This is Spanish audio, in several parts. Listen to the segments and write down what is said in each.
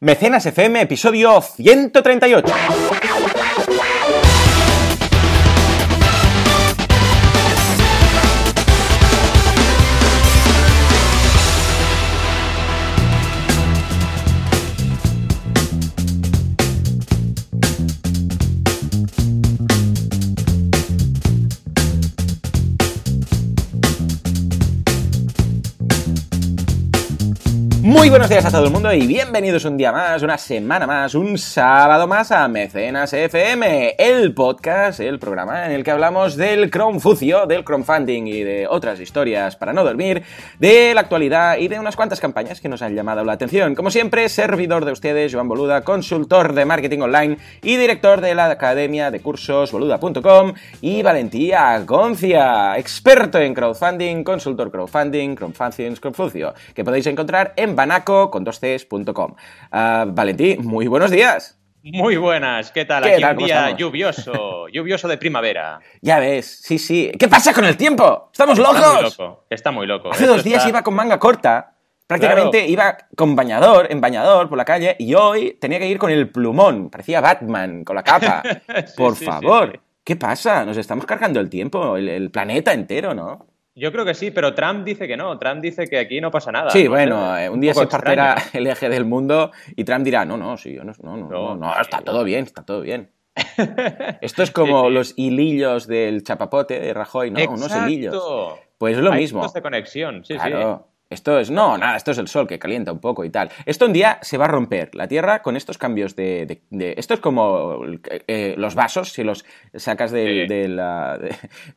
Mecenas FM, episodio 138. Buenos días a todo el mundo y bienvenidos un día más, una semana más, un sábado más a Mecenas FM, el podcast, el programa en el que hablamos del crowdfucio, del crowdfunding y de otras historias para no dormir, de la actualidad y de unas cuantas campañas que nos han llamado la atención. Como siempre, servidor de ustedes, Joan Boluda, consultor de marketing online y director de la academia de cursos boluda.com y Valentía Goncia, experto en crowdfunding, consultor crowdfunding, crowdfunding, crowdfucio, que podéis encontrar en banaco con dos Cs.com. Ah, Valentí, muy buenos días. Muy buenas, ¿qué tal? ¿Qué Aquí tal? un ¿Cómo día estamos? lluvioso, lluvioso de primavera. Ya ves, sí, sí. ¿Qué pasa con el tiempo? ¡Estamos Está muy locos! loco, está muy loco. Hace Esto dos días está- iba con manga corta. Prácticamente iba con bañador, en bañador por la calle, y hoy tenía que ir con el plumón. Parecía Batman, con la capa. Sí, por sí, favor. sí. ¿Qué pasa? Nos estamos cargando el tiempo, el, el planeta entero, ¿no? Yo creo que sí, pero Trump dice que no. Trump dice que aquí no pasa nada. Sí, No bueno, eh, un día se partirá extraño. el eje del mundo y Trump dirá, no, no, sí, no, no, no, no, No, está sí, todo bien, está todo bien. Esto es como Sí, sí. los hilillos del chapapote de Rajoy, ¿no? Unos hilillos. Exacto. Pues es lo Hay mismo. de conexión, sí, Claro. Esto es, no, nada, esto es el sol que calienta un poco y tal. Esto un día se va a romper. La Tierra con estos cambios de... de- de- esto es como eh, los vasos, si los sacas de-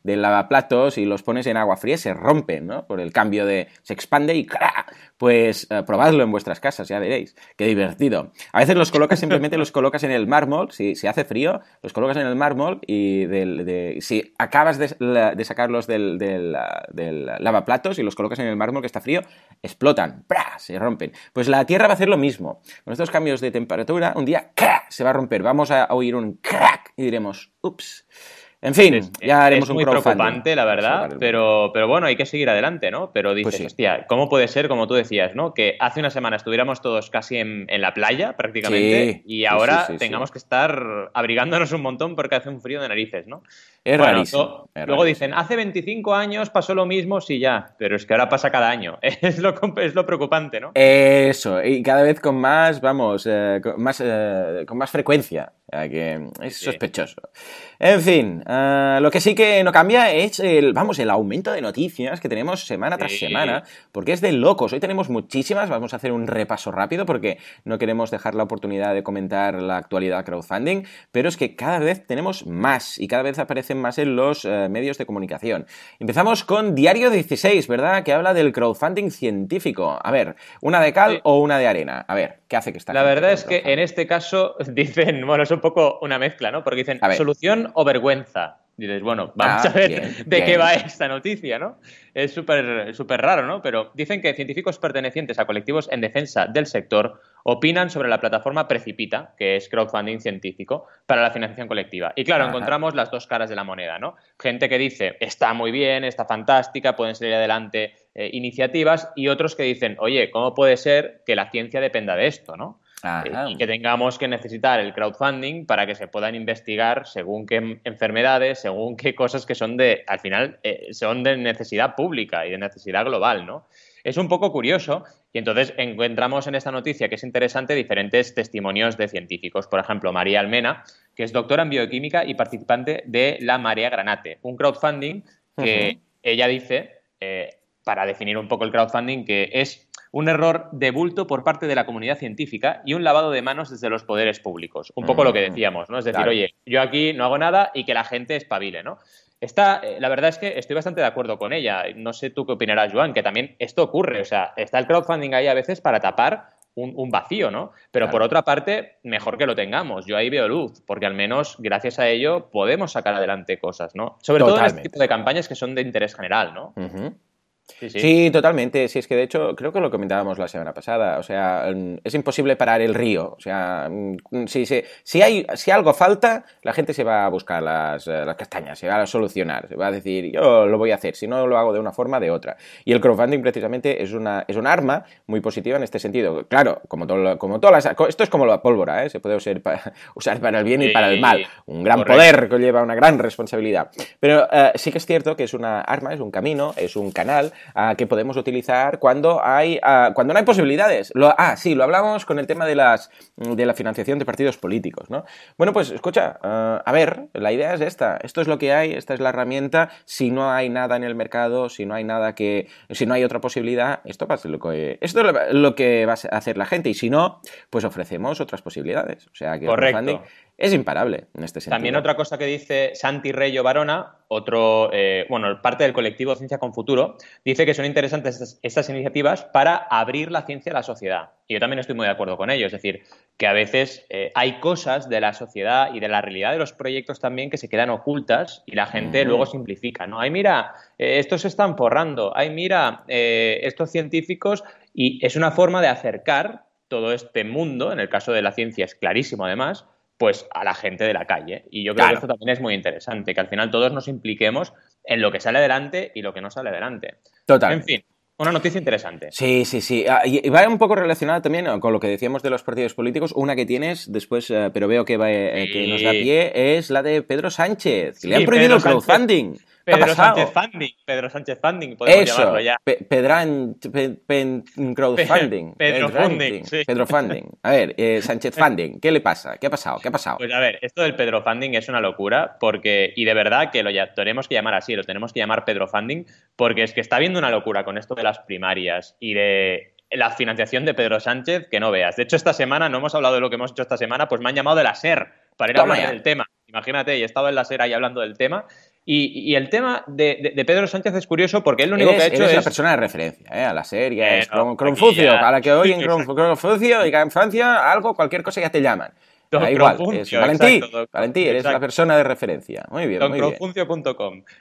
del lavaplatos y los pones en agua fría, se rompen, ¿no? Por el cambio de... se expande y ¡cra! Pues eh, probadlo en vuestras casas, ya veréis. Qué divertido. A veces los colocas, simplemente los colocas en el mármol, si, si hace frío, los colocas en el mármol y del, de- si acabas de, sacarlos del, del, del lavaplatos y los colocas en el mármol que está frío, explotan, ¡pra! se rompen. Pues la Tierra va a hacer lo mismo. Con estos cambios de temperatura, un día se va a romper. Vamos a oír un crack y diremos, ups. En fin, Es- ya haremos es un muy crowdfunding. preocupante, la verdad, el pero, pero bueno, hay que seguir adelante, ¿no? Pero dices, Pues sí. hostia, ¿cómo puede ser, como tú decías, ¿no? Que hace una semana estuviéramos todos casi en, en la playa, prácticamente, Sí, y ahora sí, tengamos que estar abrigándonos un montón porque hace un frío de narices, ¿no? Es Bueno, rarísimo. lo- es luego rarísimo. dicen, hace 25 años pasó lo mismo, sí, ya, pero es que ahora pasa cada año. Es lo, es lo preocupante, ¿no? Eso, y cada vez con más, vamos, eh, con, más, eh, con más frecuencia. Sea, que es sospechoso. En fin, eh, lo que sí que no cambia es el, vamos, el aumento de noticias que tenemos semana tras Sí. semana, porque es de locos. Hoy tenemos muchísimas, vamos a hacer un repaso rápido porque no queremos dejar la oportunidad de comentar la actualidad crowdfunding, pero es que cada vez tenemos más y cada vez aparecen más en los eh, medios de comunicación. Empezamos con Diario 16, ¿verdad? Que habla del crowdfunding científico. A ver, ¿una de cal Sí. o una de arena? A ver, ¿qué hace que está La verdad es que en este caso dicen, bueno, es un poco una mezcla, ¿no? Porque dicen solución o vergüenza. Dices, bueno, vamos Ah, a ver bien, de bien. qué va esta noticia, ¿no? Es súper súper raro, ¿no? Pero dicen que científicos pertenecientes a colectivos en defensa del sector opinan sobre la plataforma Precipita, que es crowdfunding científico, para la financiación colectiva. Y claro, Ajá. encontramos las dos caras de la moneda, ¿no? Gente que dice, está muy bien, está fantástica, pueden salir adelante eh, iniciativas, y otros que dicen, oye, ¿cómo puede ser que la ciencia dependa de esto, ¿no? Ajá. Eh, y que tengamos que necesitar el crowdfunding para que se puedan investigar según qué enfermedades, según qué cosas que son de, al final, eh, son de necesidad pública y de necesidad global, ¿no? Es un poco curioso y entonces encontramos en esta noticia que es interesante diferentes testimonios de científicos. Por ejemplo, María Almena, que es doctora en bioquímica y participante de la Marea Granate, un crowdfunding que ella dice, eh, para definir un poco el crowdfunding, que es un error de bulto por parte de la comunidad científica y un lavado de manos desde los poderes públicos. Un poco lo que Mm, decíamos, ¿no? Es decir, claro. oye, yo aquí no hago nada y que la gente espabile, ¿no? Está, eh, la verdad es que estoy bastante de acuerdo con ella. No sé tú qué opinarás, Joan, que también esto ocurre. O sea, está el crowdfunding ahí a veces para tapar un, un vacío, ¿no? Pero Claro. por otra parte, mejor que lo tengamos. Yo ahí veo luz, porque al menos gracias a ello podemos sacar adelante cosas, ¿no? Sobre todo en este tipo de campañas que son de interés general, ¿no? Sí, totalmente. Sí, es que de hecho, creo que lo comentábamos la semana pasada. O sea, mm, es imposible parar el río. O sea, mm, si, si, hay, si algo falta, la gente se va a buscar las, eh, las, castañas, se va a solucionar, se va a decir, yo lo voy a hacer, si no lo hago de una forma, de otra. Y el crowdfunding precisamente es una, es un arma muy positiva en este sentido. Claro, como, todo, como todas las... Esto es como la pólvora, ¿eh? se puede usar para, usar para el bien y para el mal. Un gran poder que lleva una gran responsabilidad. Pero eh, sí que es cierto que es una arma, es un camino, es un canal que podemos utilizar cuando hay, cuando no hay posibilidades. Lo, ah, sí, lo hablamos con el tema de, las, de la financiación de partidos políticos, ¿no? Bueno, pues escucha, a ver, la idea es esta. Esto es lo que hay, esta es la herramienta. Si no hay nada en el mercado, si no hay nada que, si no hay otra posibilidad, esto, va a ser lo que, esto es lo que va a hacer la gente. Y si no, pues ofrecemos otras posibilidades. O sea que Correcto es imparable en este sentido. También otra cosa que dice Santi Reyo Barona, otro, eh, bueno, parte del colectivo Ciencia con Futuro, dice que son interesantes estas, iniciativas para abrir la ciencia a la sociedad. Y yo también estoy muy de acuerdo con ello. Es decir, que a veces eh, hay cosas de la sociedad y de la realidad de los proyectos también que se quedan ocultas y la gente luego simplifica, ¿no? Ay, mira, eh, estos se están forrando. Ay, mira, estos científicos. Y es una forma de acercar todo este mundo, en el caso de la ciencia es clarísimo además, pues a la gente de la calle. Y yo creo que esto también es muy interesante, que al final todos nos impliquemos en lo que sale adelante y lo que no sale adelante. Total. En fin, una noticia interesante. Sí, sí, sí. Ah, y va un poco relacionada también con lo que decíamos de los partidos políticos. Una que tienes después, eh, pero veo que, va, eh, que nos da pie, es la de Pedro Sánchez. Que le han prohibido el crowdfunding. Pedro Sánchez Funding, Pedro Sánchez Funding, podemos Eso, llamarlo ya. Pedran, crowdfunding. Pedro Funding, sí. Pedro Funding. A ver, eh, Sánchez Funding, ¿qué le pasa? ¿Qué ha pasado? ¿Qué ha pasado? Pues a ver, esto del Pedro Funding es una locura, porque, y de verdad que lo ya, tenemos que llamar así, lo tenemos que llamar Pedro Funding, porque es que está habiendo una locura con esto de las primarias y de la financiación de Pedro Sánchez que no veas. De hecho, esta semana, no hemos hablado de lo que hemos hecho esta semana, pues me han llamado de la SER para ir a hablar del tema. Imagínate, y he estado en la SER ahí hablando del tema y, el tema de, Pedro Sánchez es curioso porque él lo único que ha hecho es... la persona de referencia, ¿eh? A la serie, es Cronfucio, a la que hoy en Cronfucio y en Francia algo, cualquier cosa ya te llaman. Da igual, Valentí, Valentí, eres la persona de referencia. Muy bien, muy bien.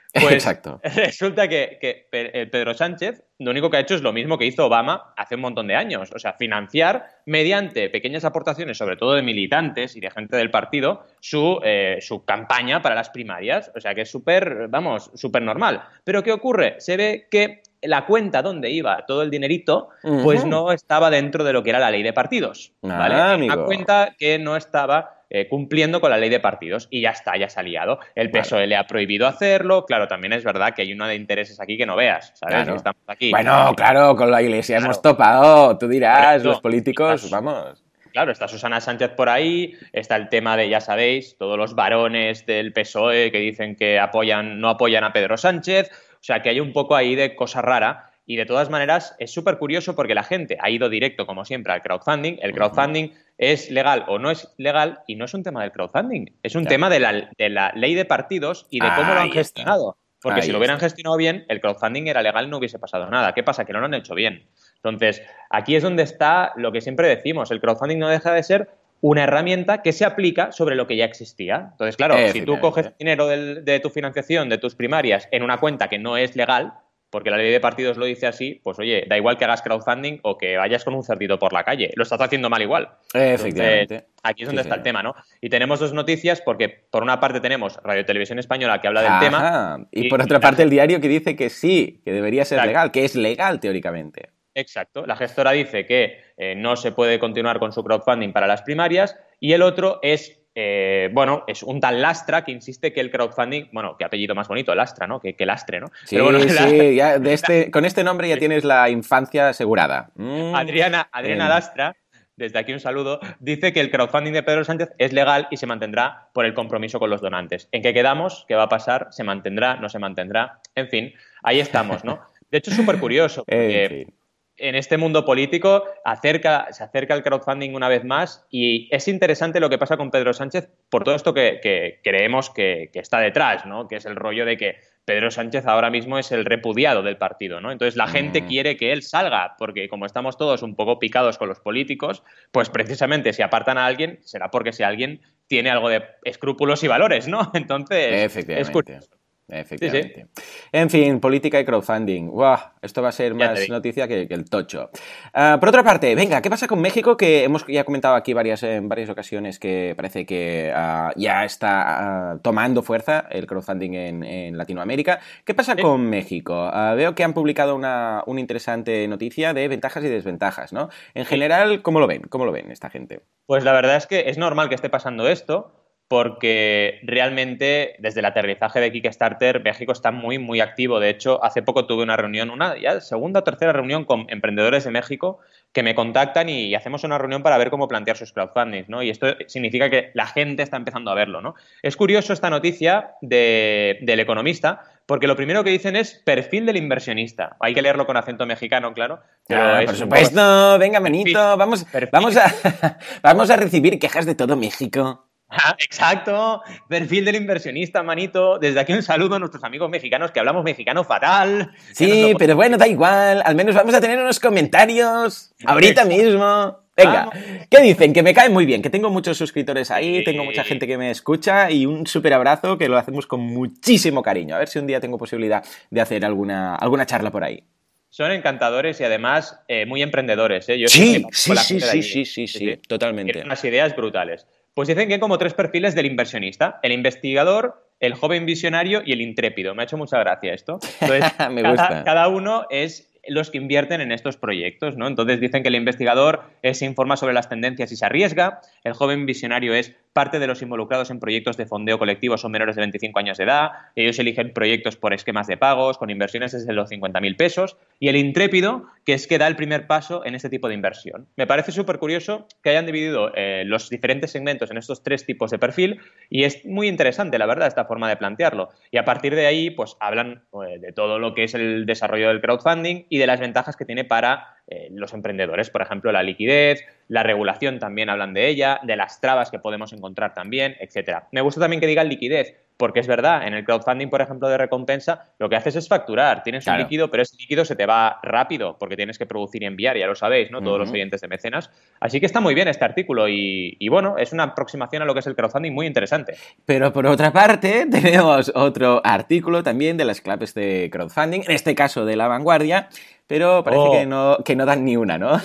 Pues exacto. resulta que, que, eh, Pedro Sánchez lo único que ha hecho es lo mismo que hizo Obama hace un montón de años. O sea, financiar mediante pequeñas aportaciones, sobre todo de militantes y de gente del partido, su, eh, su campaña para las primarias. O sea, que es súper, vamos, súper normal. Pero ¿qué ocurre? Se ve que la cuenta donde iba todo el dinerito, pues no estaba dentro de lo que era la ley de partidos. ¿vale? Ah, Una cuenta que no estaba eh, cumpliendo con la ley de partidos y ya está, ya se ha liado. El PSOE le ha prohibido hacerlo. Claro, también es verdad que hay una de intereses aquí que no veas, ¿sabes? Estamos aquí. Bueno, claro, con la iglesia hemos topado. Tú dirás, los políticos, vamos. Claro, está Susana Sánchez por ahí, está el tema de, ya sabéis, todos los varones del PSOE que dicen que apoyan, no apoyan a Pedro Sánchez. O sea, que hay un poco ahí de cosa rara. Y de todas maneras, es súper curioso porque la gente ha ido directo, como siempre, al crowdfunding. El crowdfunding es legal o no es legal y no es un tema del crowdfunding, es un tema de la, de la, ley de partidos y de cómo lo han gestionado. Porque si lo hubieran gestionado bien, el crowdfunding era legal, no hubiese pasado nada. ¿Qué pasa? Que no lo han hecho bien. Entonces, aquí es donde está lo que siempre decimos, el crowdfunding no deja de ser una herramienta que se aplica sobre lo que ya existía. Entonces, claro, si tú coges dinero de tu financiación, de tus primarias, en una cuenta que no es legal, porque la ley de partidos lo dice así, pues oye, da igual que hagas crowdfunding o que vayas con un cerdito por la calle, lo estás haciendo mal igual. Efectivamente. aquí es donde está el tema, ¿no? Y tenemos dos noticias porque por una parte tenemos Radio Televisión Española que habla del tema. Y, por otra parte el diario que dice que sí, que debería ser legal, que es legal teóricamente. Exacto. La gestora dice que eh, no se puede continuar con su crowdfunding para las primarias y el otro es, eh, bueno, es un tal Lastra que insiste que el crowdfunding, bueno, qué apellido más bonito, Lastra, ¿no? Que, Lastre, ¿no? Sí, sí, ya de este, con este nombre ya tienes la infancia asegurada. Mm. Adriana, Adriana Lastra desde aquí un saludo, dice que el crowdfunding de Pedro Sánchez es legal y se mantendrá por el compromiso con los donantes. ¿En qué quedamos? ¿Qué va a pasar? ¿Se mantendrá? ¿No se mantendrá? En fin, ahí estamos, ¿no? De hecho, es súper curioso, porque en este mundo político acerca, se acerca el crowdfunding una vez más y es interesante lo que pasa con Pedro Sánchez por todo esto que, creemos que, está detrás, ¿no? que es el rollo de que Pedro Sánchez ahora mismo es el repudiado del partido. ¿no? Entonces la gente mm. quiere que él salga porque como estamos todos un poco picados con los políticos, pues precisamente si apartan a alguien será porque si alguien tiene algo de escrúpulos y valores, ¿no? Entonces es curioso. Efectivamente. En fin, política y crowdfunding. ¡Wow! Esto va a ser más noticia que, el tocho. Ah, por otra parte, venga, ¿qué pasa con México? Que hemos ya comentado aquí varias, en varias ocasiones que parece que ah, ya está ah, tomando fuerza el crowdfunding en, Latinoamérica. ¿Qué pasa con México? veo que han publicado una, una, interesante noticia de ventajas y desventajas, ¿no? En general, ¿cómo lo ven? ¿Cómo lo ven esta gente? Pues la verdad es que es normal que esté pasando esto porque realmente desde el aterrizaje de Kickstarter México está muy, muy activo. De hecho, hace poco tuve una reunión, una ya segunda o tercera reunión con emprendedores de México que me contactan y hacemos una reunión para ver cómo plantear sus crowdfunding, ¿no? Y esto significa que la gente está empezando a verlo, ¿no? Es curioso esta noticia del economista, porque lo primero que dicen es perfil del inversionista. Hay que leerlo con acento mexicano, claro. Ah, por supuesto, venga, manito, vamos, vamos, a, vamos a recibir quejas de todo México. Exacto, perfil del inversionista, manito. Desde aquí un saludo a nuestros amigos mexicanos que hablamos mexicano fatal. Sí, pero bueno, da igual. Al menos vamos a tener unos comentarios ahorita mismo. Venga, ¿qué dicen? Que me cae muy bien, que tengo muchos suscriptores ahí, tengo mucha gente que me escucha y un súper abrazo que lo hacemos con muchísimo cariño. A ver si un día tengo posibilidad de hacer alguna, alguna charla por ahí. Son encantadores y además eh, muy emprendedores. ¿eh? sí, sí, sí, sí, sí, sí, sí, totalmente. Tienen unas ideas brutales. Pues dicen que hay como tres perfiles del inversionista: el investigador, el joven visionario y el intrépido. Me ha hecho mucha gracia esto. Me gusta. cada uno es los que invierten en estos proyectos, ¿no? Entonces dicen que el investigador se informa sobre las tendencias y se arriesga, el joven visionario es parte de los involucrados en proyectos de fondeo colectivo son menores de 25 años de edad, ellos eligen proyectos por esquemas de pagos, con inversiones desde los 50.000 pesos, y el intrépido, que es que da el primer paso en este tipo de inversión. Me parece súper curioso que hayan dividido eh, los diferentes segmentos en estos tres tipos de perfil, y es muy interesante, la verdad, esta forma de plantearlo. Y a partir de ahí, pues hablan eh, de todo lo que es el desarrollo del crowdfunding y de las ventajas que tiene para eh, los emprendedores, por ejemplo, la liquidez, la regulación también hablan de ella, de las trabas que podemos encontrar también, etcétera. Me gusta también que digan liquidez, porque es verdad, en el crowdfunding, por ejemplo, de recompensa, lo que haces es facturar, tienes un líquido, pero ese líquido se te va rápido, porque tienes que producir y enviar, ya lo sabéis, ¿no? Todos los oyentes de mecenas. Así que está muy bien este artículo y, y, bueno, es una aproximación a lo que es el crowdfunding muy interesante. Pero por otra parte, tenemos otro artículo también de las claves de crowdfunding, en este caso de la vanguardia, pero parece que, oh. no, que no dan ni una, ¿no?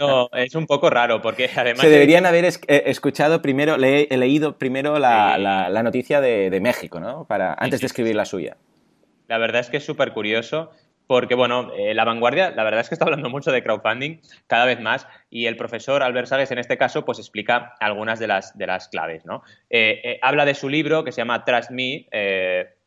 no, es un poco raro, porque además... Se deberían haber eh, escuchado primero, le he leído primero la, la, noticia de, México, ¿no? Para, antes de escribir la suya. La verdad es que es súper curioso porque, bueno, eh, la vanguardia, la verdad es que está hablando mucho de crowdfunding cada vez más y el profesor Albert Sales en este caso pues explica algunas de las, de las claves, ¿no? Eh, habla de su libro que se llama Trust Me,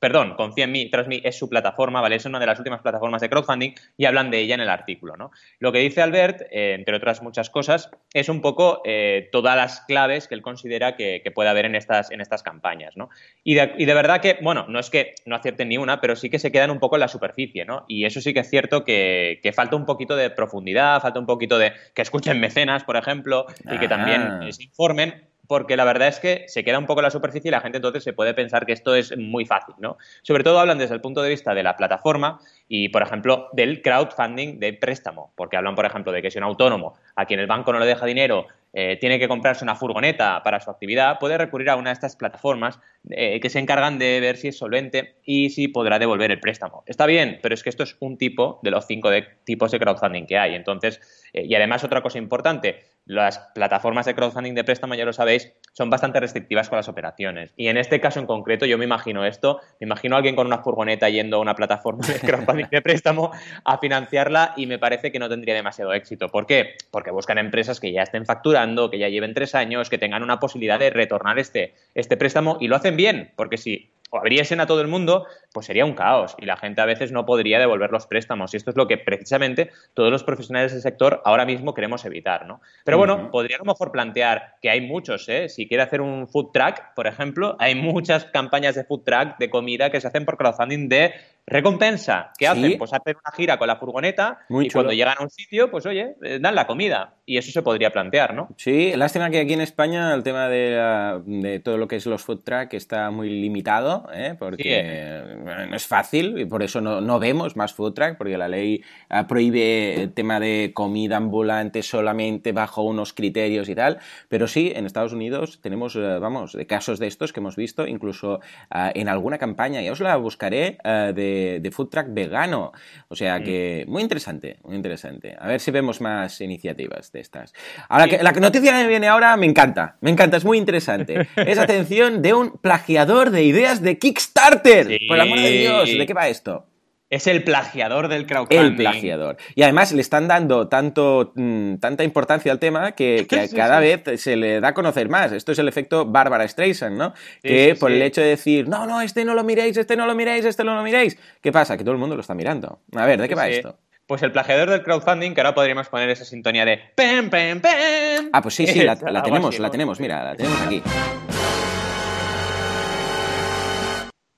perdón, Confía en mí, Trust es su plataforma, ¿vale? Es una de las últimas plataformas de crowdfunding y hablan de ella en el artículo, ¿no? Lo que dice Albert, eh, entre otras muchas cosas, es un poco eh, todas las claves que él considera que, puede haber en estas, en estas campañas, ¿no? Y de, verdad que, bueno, no es que no acierten ni una, pero sí que se quedan un poco en la superficie, ¿no? Y eso sí que es cierto que, falta un poquito de profundidad, falta un poquito de que escuchen mecenas, por ejemplo, y que también ah. se informen porque la verdad es que se queda un poco la superficie y la gente entonces se puede pensar que esto es muy fácil, ¿no? Sobre todo hablan desde el punto de vista de la plataforma y, por ejemplo, del crowdfunding de préstamo, porque hablan, por ejemplo, de que si un autónomo a quien el banco no le deja dinero eh, tiene que comprarse una furgoneta para su actividad, puede recurrir a una de estas plataformas eh, que se encargan de ver si es solvente y si podrá devolver el préstamo. Está bien, pero es que esto es un tipo de los cinco tipos de crowdfunding que hay. Entonces, eh, y además otra cosa importante, las plataformas de crowdfunding de préstamo, ya lo sabéis, son bastante restrictivas con las operaciones. Y en este caso en concreto, yo me imagino esto, me imagino a alguien con una furgoneta yendo a una plataforma de crowdfunding de préstamo a financiarla y me parece que no tendría demasiado éxito. ¿Por qué? Porque buscan empresas que ya estén facturando, que ya lleven tres años, que tengan una posibilidad de retornar este, este préstamo y lo hacen bien, porque si o abriesen a todo el mundo, pues sería un caos y la gente a veces no podría devolver los préstamos. Y esto es lo que precisamente todos los profesionales del sector ahora mismo queremos evitar, ¿no? Pero bueno, podría a lo mejor plantear que hay muchos, ¿eh? Si quiere hacer un food track, por ejemplo, hay muchas campañas de food track de comida que se hacen por crowdfunding de recompensa. ¿Qué Sí. hacen? Pues hacen una gira con la furgoneta Muy y chulo. cuando llegan a un sitio, pues oye, eh, dan la comida. Y eso se podría plantear, ¿no? Sí, lástima que aquí en España el tema de, la- de todo lo que es los food truck está muy limitado, ¿eh? porque Sí, eh, no es fácil y por eso no, no vemos más food truck, porque la ley ah, prohíbe el tema de comida ambulante solamente bajo unos criterios y tal, pero sí, en Estados Unidos tenemos, eh, vamos, de casos de estos que hemos visto, incluso ah, en alguna campaña, ya os la buscaré, ah, de, de food truck vegano, o sea Mm. que muy interesante, muy interesante. A ver si vemos más iniciativas de estas. Ahora, que, la noticia que viene ahora me encanta, me encanta, es muy interesante. Es atención de un plagiador de ideas de Kickstarter. Sí. Por el amor de Dios, ¿de qué va esto? Es el plagiador del crowdfunding. El plagiador. Y además le están dando tanto, mm, tanta importancia al tema que, que Sí, cada sí. vez se le da a conocer más. Esto es el efecto Bárbara Streisand, ¿no? Sí, que por el hecho de decir, no, no, este no lo miréis, este no lo miréis, este no lo miréis. ¿Qué pasa? Que todo el mundo lo está mirando. A ver, ¿de qué va esto? Pues el plagiador del crowdfunding, que ahora podríamos poner esa sintonía de pem, pem, pem. Ah, pues sí, sí, la, tenemos, la tenemos, mira, la tenemos aquí.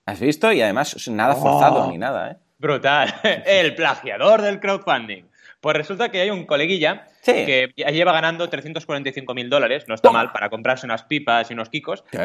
¿Has visto? Y además nada forzado Oh. ni nada, ¿eh? Brutal. El plagiador del crowdfunding. Pues resulta que hay un coleguilla Sí. que lleva ganando 345 mil dólares, no está mal, para comprarse unas pipas y unos kikos, Eh,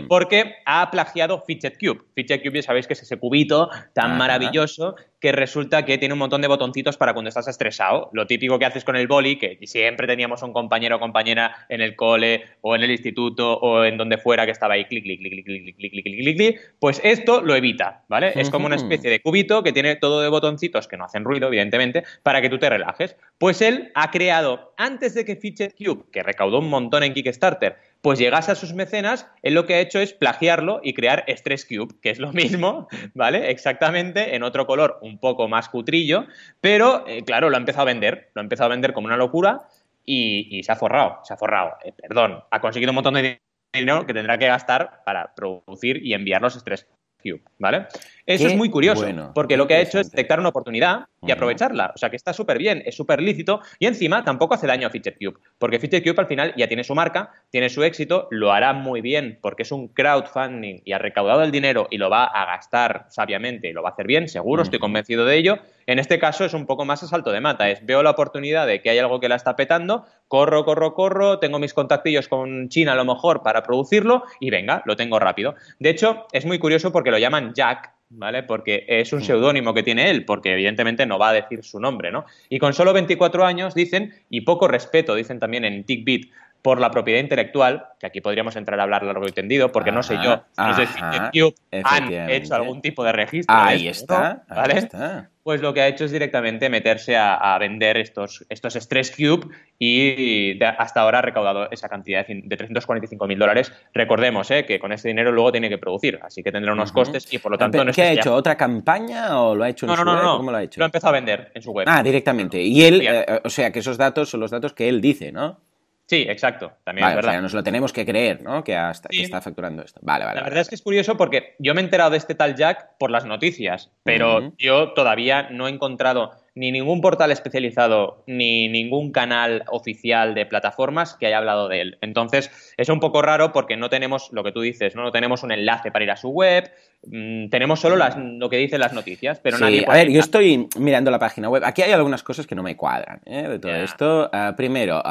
eh, porque ha plagiado Fidget Cube. Fidget Cube ya sabéis que es ese cubito tan Ajá. maravilloso que resulta que tiene un montón de botoncitos para cuando estás estresado. Lo típico que haces con el boli, que siempre teníamos un compañero o compañera en el cole o en el instituto o en donde fuera que estaba ahí clic, clic, clic, clic, clic, clic, clic, clic, clic, clic, pues esto lo evita, ¿vale? Es como una especie de cubito que tiene todo de botoncitos que no hacen ruido, evidentemente, para que tú te relajes. Pues él ha creado, antes de que Fidget Cube, que recaudó un montón en Kickstarter, pues llegase a sus mecenas, él lo que ha hecho es plagiarlo y crear Stress Cube, que es lo mismo, ¿vale? Exactamente, en otro color un poco más cutrillo, pero eh, claro, lo ha empezado a vender, lo ha empezado a vender como una locura y, se ha forrado, se ha forrado, eh, perdón, ha conseguido un montón de dinero que tendrá que gastar para producir y enviar los Stress Cube, ¿vale? Eso Qué es muy curioso, bueno, porque lo que ha hecho es detectar una oportunidad y aprovecharla. O sea, que está súper bien, es súper lícito y encima tampoco hace daño a Fidget Cube, porque Fidget Cube al final ya tiene su marca, tiene su éxito, lo hará muy bien porque es un crowdfunding y ha recaudado el dinero y lo va a gastar sabiamente y lo va a hacer bien, seguro, estoy convencido de ello. En este caso es un poco más a salto de mata, es veo la oportunidad de que hay algo que la está petando, corro, corro, corro, tengo mis contactillos con China a lo mejor para producirlo y venga, lo tengo rápido. De hecho, es muy curioso porque lo llaman Jack, ¿vale? Porque es un seudónimo que tiene él, porque evidentemente no va a decir su nombre, ¿no? Y con solo 24 años dicen, y poco respeto, dicen también en TickBit, por la propiedad intelectual, que aquí podríamos entrar a hablar largo y tendido, porque no sé yo, si de ajá, Fidget Cube han hecho algún tipo de registro. de Ahí esto, está, ¿no? ahí ¿Vale? está. Pues lo que ha hecho es directamente meterse a, a vender estos, estos Stress Cube y de- hasta ahora ha recaudado esa cantidad de, de 345 mil dólares. Recordemos eh, que con ese dinero luego tiene que producir, así que tendrá unos costes y por lo tanto no ¿Qué ha hecho? ¿Otra campaña o lo ha hecho en No, no, su no, web? no. ¿Cómo lo ha hecho? Lo ha empezado a vender en su web. Ah, directamente. Y él, eh, o sea, que esos datos son los datos que él dice, ¿no? Sí, exacto. También Vale, es o verdad. sea, nos lo tenemos que creer, ¿no? Que, hasta, que está facturando esto. Vale, vale. La vale, verdad es que es curioso porque yo me he enterado de este tal Jack por las noticias, pero yo todavía no he encontrado ni ningún portal especializado ni ningún canal oficial de plataformas que haya hablado de él. Entonces, es un poco raro porque no tenemos lo que tú dices, no, no tenemos un enlace para ir a su web, mm, tenemos solo las, lo que dicen las noticias, pero Sí, nadie a ver, yo estoy mirando la página web. Aquí hay algunas cosas que no me cuadran ¿eh? de todo esto. Ah, primero,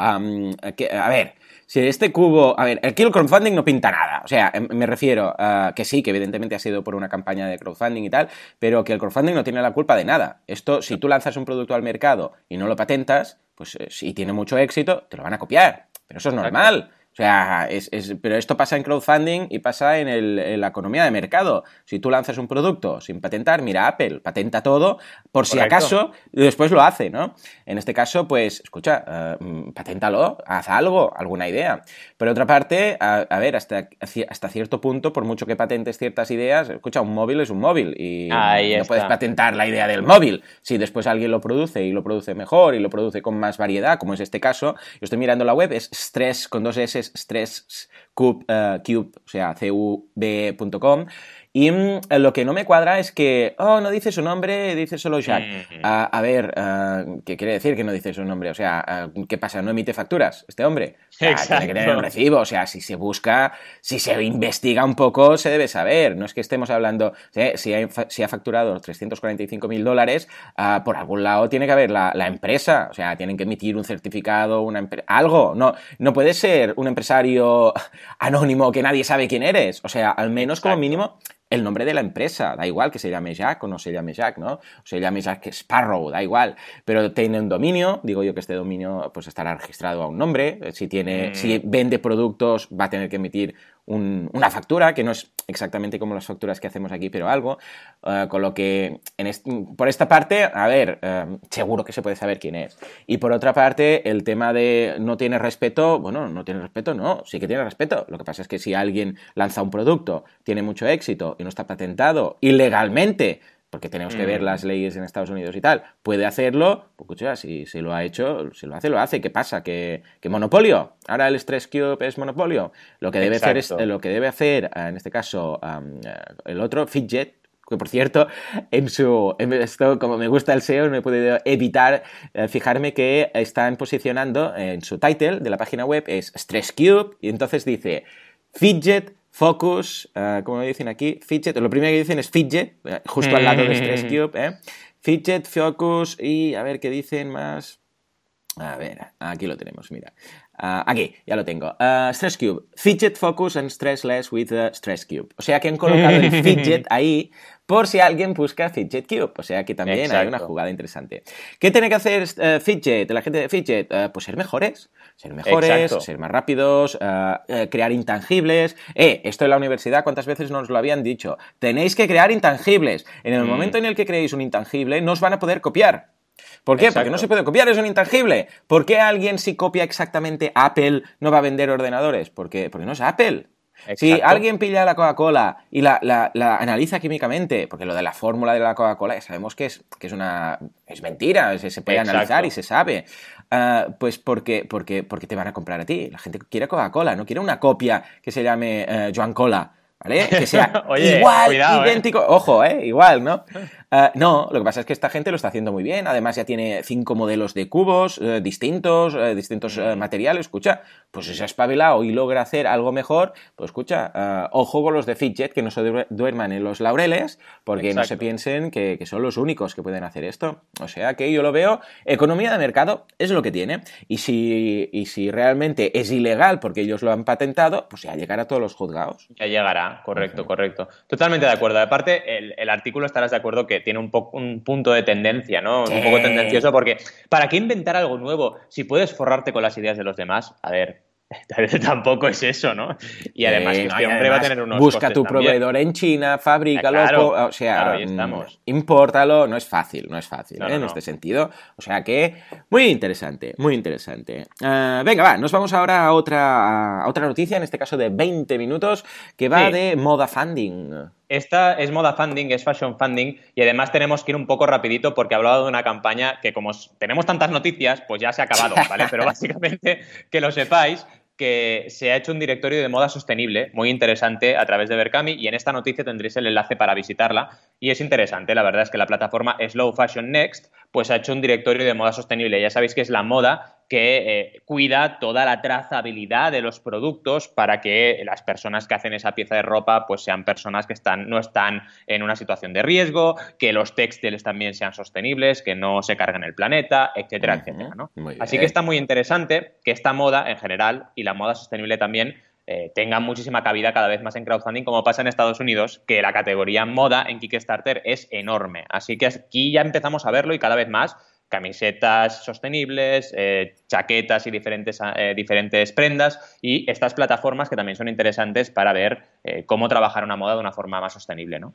que- a ver, si este cubo. A ver, aquí el crowdfunding no pinta nada. O sea, em- me refiero a que sí, que evidentemente ha sido por una campaña de crowdfunding y tal, pero que el crowdfunding no tiene la culpa de nada. Esto, si tú lanzas un producto al mercado y no lo patentas, pues eh, si tiene mucho éxito, te lo van a copiar. Pero eso es normal. O sea, es, es- pero esto pasa en crowdfunding y pasa en, el- en la economía de mercado. Si tú lanzas un producto sin patentar, mira Apple, patenta todo, por si Correcto. acaso, y después lo hace, ¿no? En este caso, pues, escucha, eh, mm, paténtalo, haz algo, alguna idea. Por otra parte, a, a ver, hasta, hasta cierto punto, por mucho que patentes ciertas ideas, escucha, un móvil es un móvil y Ahí no está. puedes patentar la idea del móvil. Si después alguien lo produce y lo produce mejor y lo produce con más variedad, como es este caso, yo estoy mirando la web, es stress con dos S, estrés es stresscube, cube, o sea, cub.com. Y mm, lo que no me cuadra es que, oh, no dice su nombre, dice solo Jack. a ver, ¿qué quiere decir que no dice su nombre? O sea, ¿qué pasa? ¿No emite facturas este hombre? tiene que tener un recibo. O sea, si se busca, si se investiga un poco, se debe saber. No es que estemos hablando, si, ha facturado 345 mil dólares, ah, por algún lado tiene que haber la, empresa. O sea, tienen que emitir un certificado, una algo. No, no puede ser un empresario anónimo que nadie sabe quién eres. O sea, al menos como mínimo el nombre de la empresa, da igual que se llame Jack o no se llame Jack, ¿no? O se llame Jack Sparrow, da igual, pero tiene un dominio, digo yo que este dominio pues estará registrado a un nombre, si tiene, si mm. vende productos va a tener que emitir una factura, que no es exactamente como las facturas que hacemos aquí, pero algo. Eh, con lo que, por esta parte, a ver, eh, seguro que se puede saber quién es. Y por otra parte, el tema de no tiene respeto, bueno, no tiene respeto, no, sí que tiene respeto. Lo que pasa es que si alguien lanza un producto, tiene mucho éxito y no está patentado ilegalmente, porque tenemos que ver mm. las leyes en Estados Unidos y tal, puede hacerlo, pues si, si lo ha hecho, si lo hace, lo hace. ¿Qué pasa? ¿Que, monopolio? Ahora el Stress Cube es monopolio. Lo que debe hacer es, lo que debe hacer, en este caso, eh, el otro, Fidget, que por cierto, en su, esto, como me gusta el SEO, no he podido evitar eh, fijarme que están posicionando en su title de la página web es Stress Cube, y entonces dice Fidget Focus, uh, como dicen aquí, Fidget, lo primero que dicen es Fidget, eh, justo al lado de Stress Cube, ¿eh? Fidget, Focus y a ver qué dicen más. A ver, aquí lo tenemos, mira. Uh, aquí, ya lo tengo. Uh, stress Cube. Fidget Focus and Stress Less with the Stress Cube. O sea que han colocado el Fidget ahí por si alguien busca Fidget Cube. O sea que también hay una jugada interesante. ¿Qué tiene que hacer uh, Fidget, la gente de Fidget? pues ser mejores. Ser mejores, ser más rápidos, crear intangibles. Eh, esto en la universidad, ¿cuántas veces nos lo habían dicho? Tenéis que crear intangibles. En el mm. momento en el que creéis un intangible, no os van a poder copiar. ¿Por qué? Porque no se puede copiar, es un intangible. ¿Por qué alguien si copia exactamente Apple no va a vender ordenadores? Porque, porque no es Apple. Si alguien pilla la Coca-Cola y la, analiza químicamente, porque lo de la fórmula de la Coca-Cola ya sabemos que es, que es una es mentira, se, puede analizar y se sabe. Ah, pues porque, porque, porque te van a comprar a ti. La gente quiere Coca-Cola, no quiere una copia que se llame eh, Joan Cola. ¿Vale? Que sea igual, ¿eh? idéntico. Ojo, ¿eh? Igual, ¿no? Ah, no, lo que pasa es que esta gente lo está haciendo muy bien. Además, ya tiene cinco modelos de cubos eh, distintos, eh, distintos eh, materiales. Escucha, pues si se ha espabilado y logra hacer algo mejor, pues escucha, ah, ojo con los de Fidget, que no se duerman en los laureles, porque no se piensen que, son los únicos que pueden hacer esto. O sea que yo lo veo, economía de mercado es lo que tiene. Y si, y si realmente es ilegal porque ellos lo han patentado, pues ya llegará a todos los juzgados. Ya llegará, correcto, correcto. Totalmente de acuerdo. Aparte, el, el artículo estarás de acuerdo que tiene un, poco, un punto de tendencia, ¿no? Un poco tendencioso porque ¿para qué inventar algo nuevo si puedes forrarte con las ideas de los demás? A ver, Tampoco es eso, ¿no? Y además este hombre va a tener unos Busca tu proveedor en China, fábricalo, o sea, mm, impórtalo, no es fácil, no es fácil ¿eh? en este sentido. O sea que, muy interesante, muy interesante. Eh, venga, va, nos vamos ahora a otra, otra noticia, en este caso de 20 minutos, que va de moda funding. Esta es moda funding, es fashion funding y además tenemos que ir un poco rapidito porque he hablado de una campaña que como tenemos tantas noticias, pues ya se ha acabado, ¿vale? Pero básicamente que lo sepáis que se ha hecho un directorio de moda sostenible muy interesante a través de Berkami y en esta noticia tendréis el enlace para visitarla y es interesante, la verdad es que la plataforma Slow Fashion Next pues ha hecho un directorio de moda sostenible, ya sabéis que es la moda que eh, cuida toda la trazabilidad de los productos para que las personas que hacen esa pieza de ropa pues sean personas que están, no están en una situación de riesgo, que los textiles también sean sostenibles, que no se carguen el planeta, etcétera, etcétera. Así que está muy interesante que esta moda en general y la moda sostenible también eh, tengan muchísima cabida cada vez más en crowdfunding, como pasa en Estados Unidos, que la categoría moda en Kickstarter es enorme. Así que aquí ya empezamos a verlo y cada vez más camisetas sostenibles, eh, chaquetas y diferentes, eh, diferentes prendas y estas plataformas que también son interesantes para ver eh, cómo trabajar una moda de una forma más sostenible, ¿no?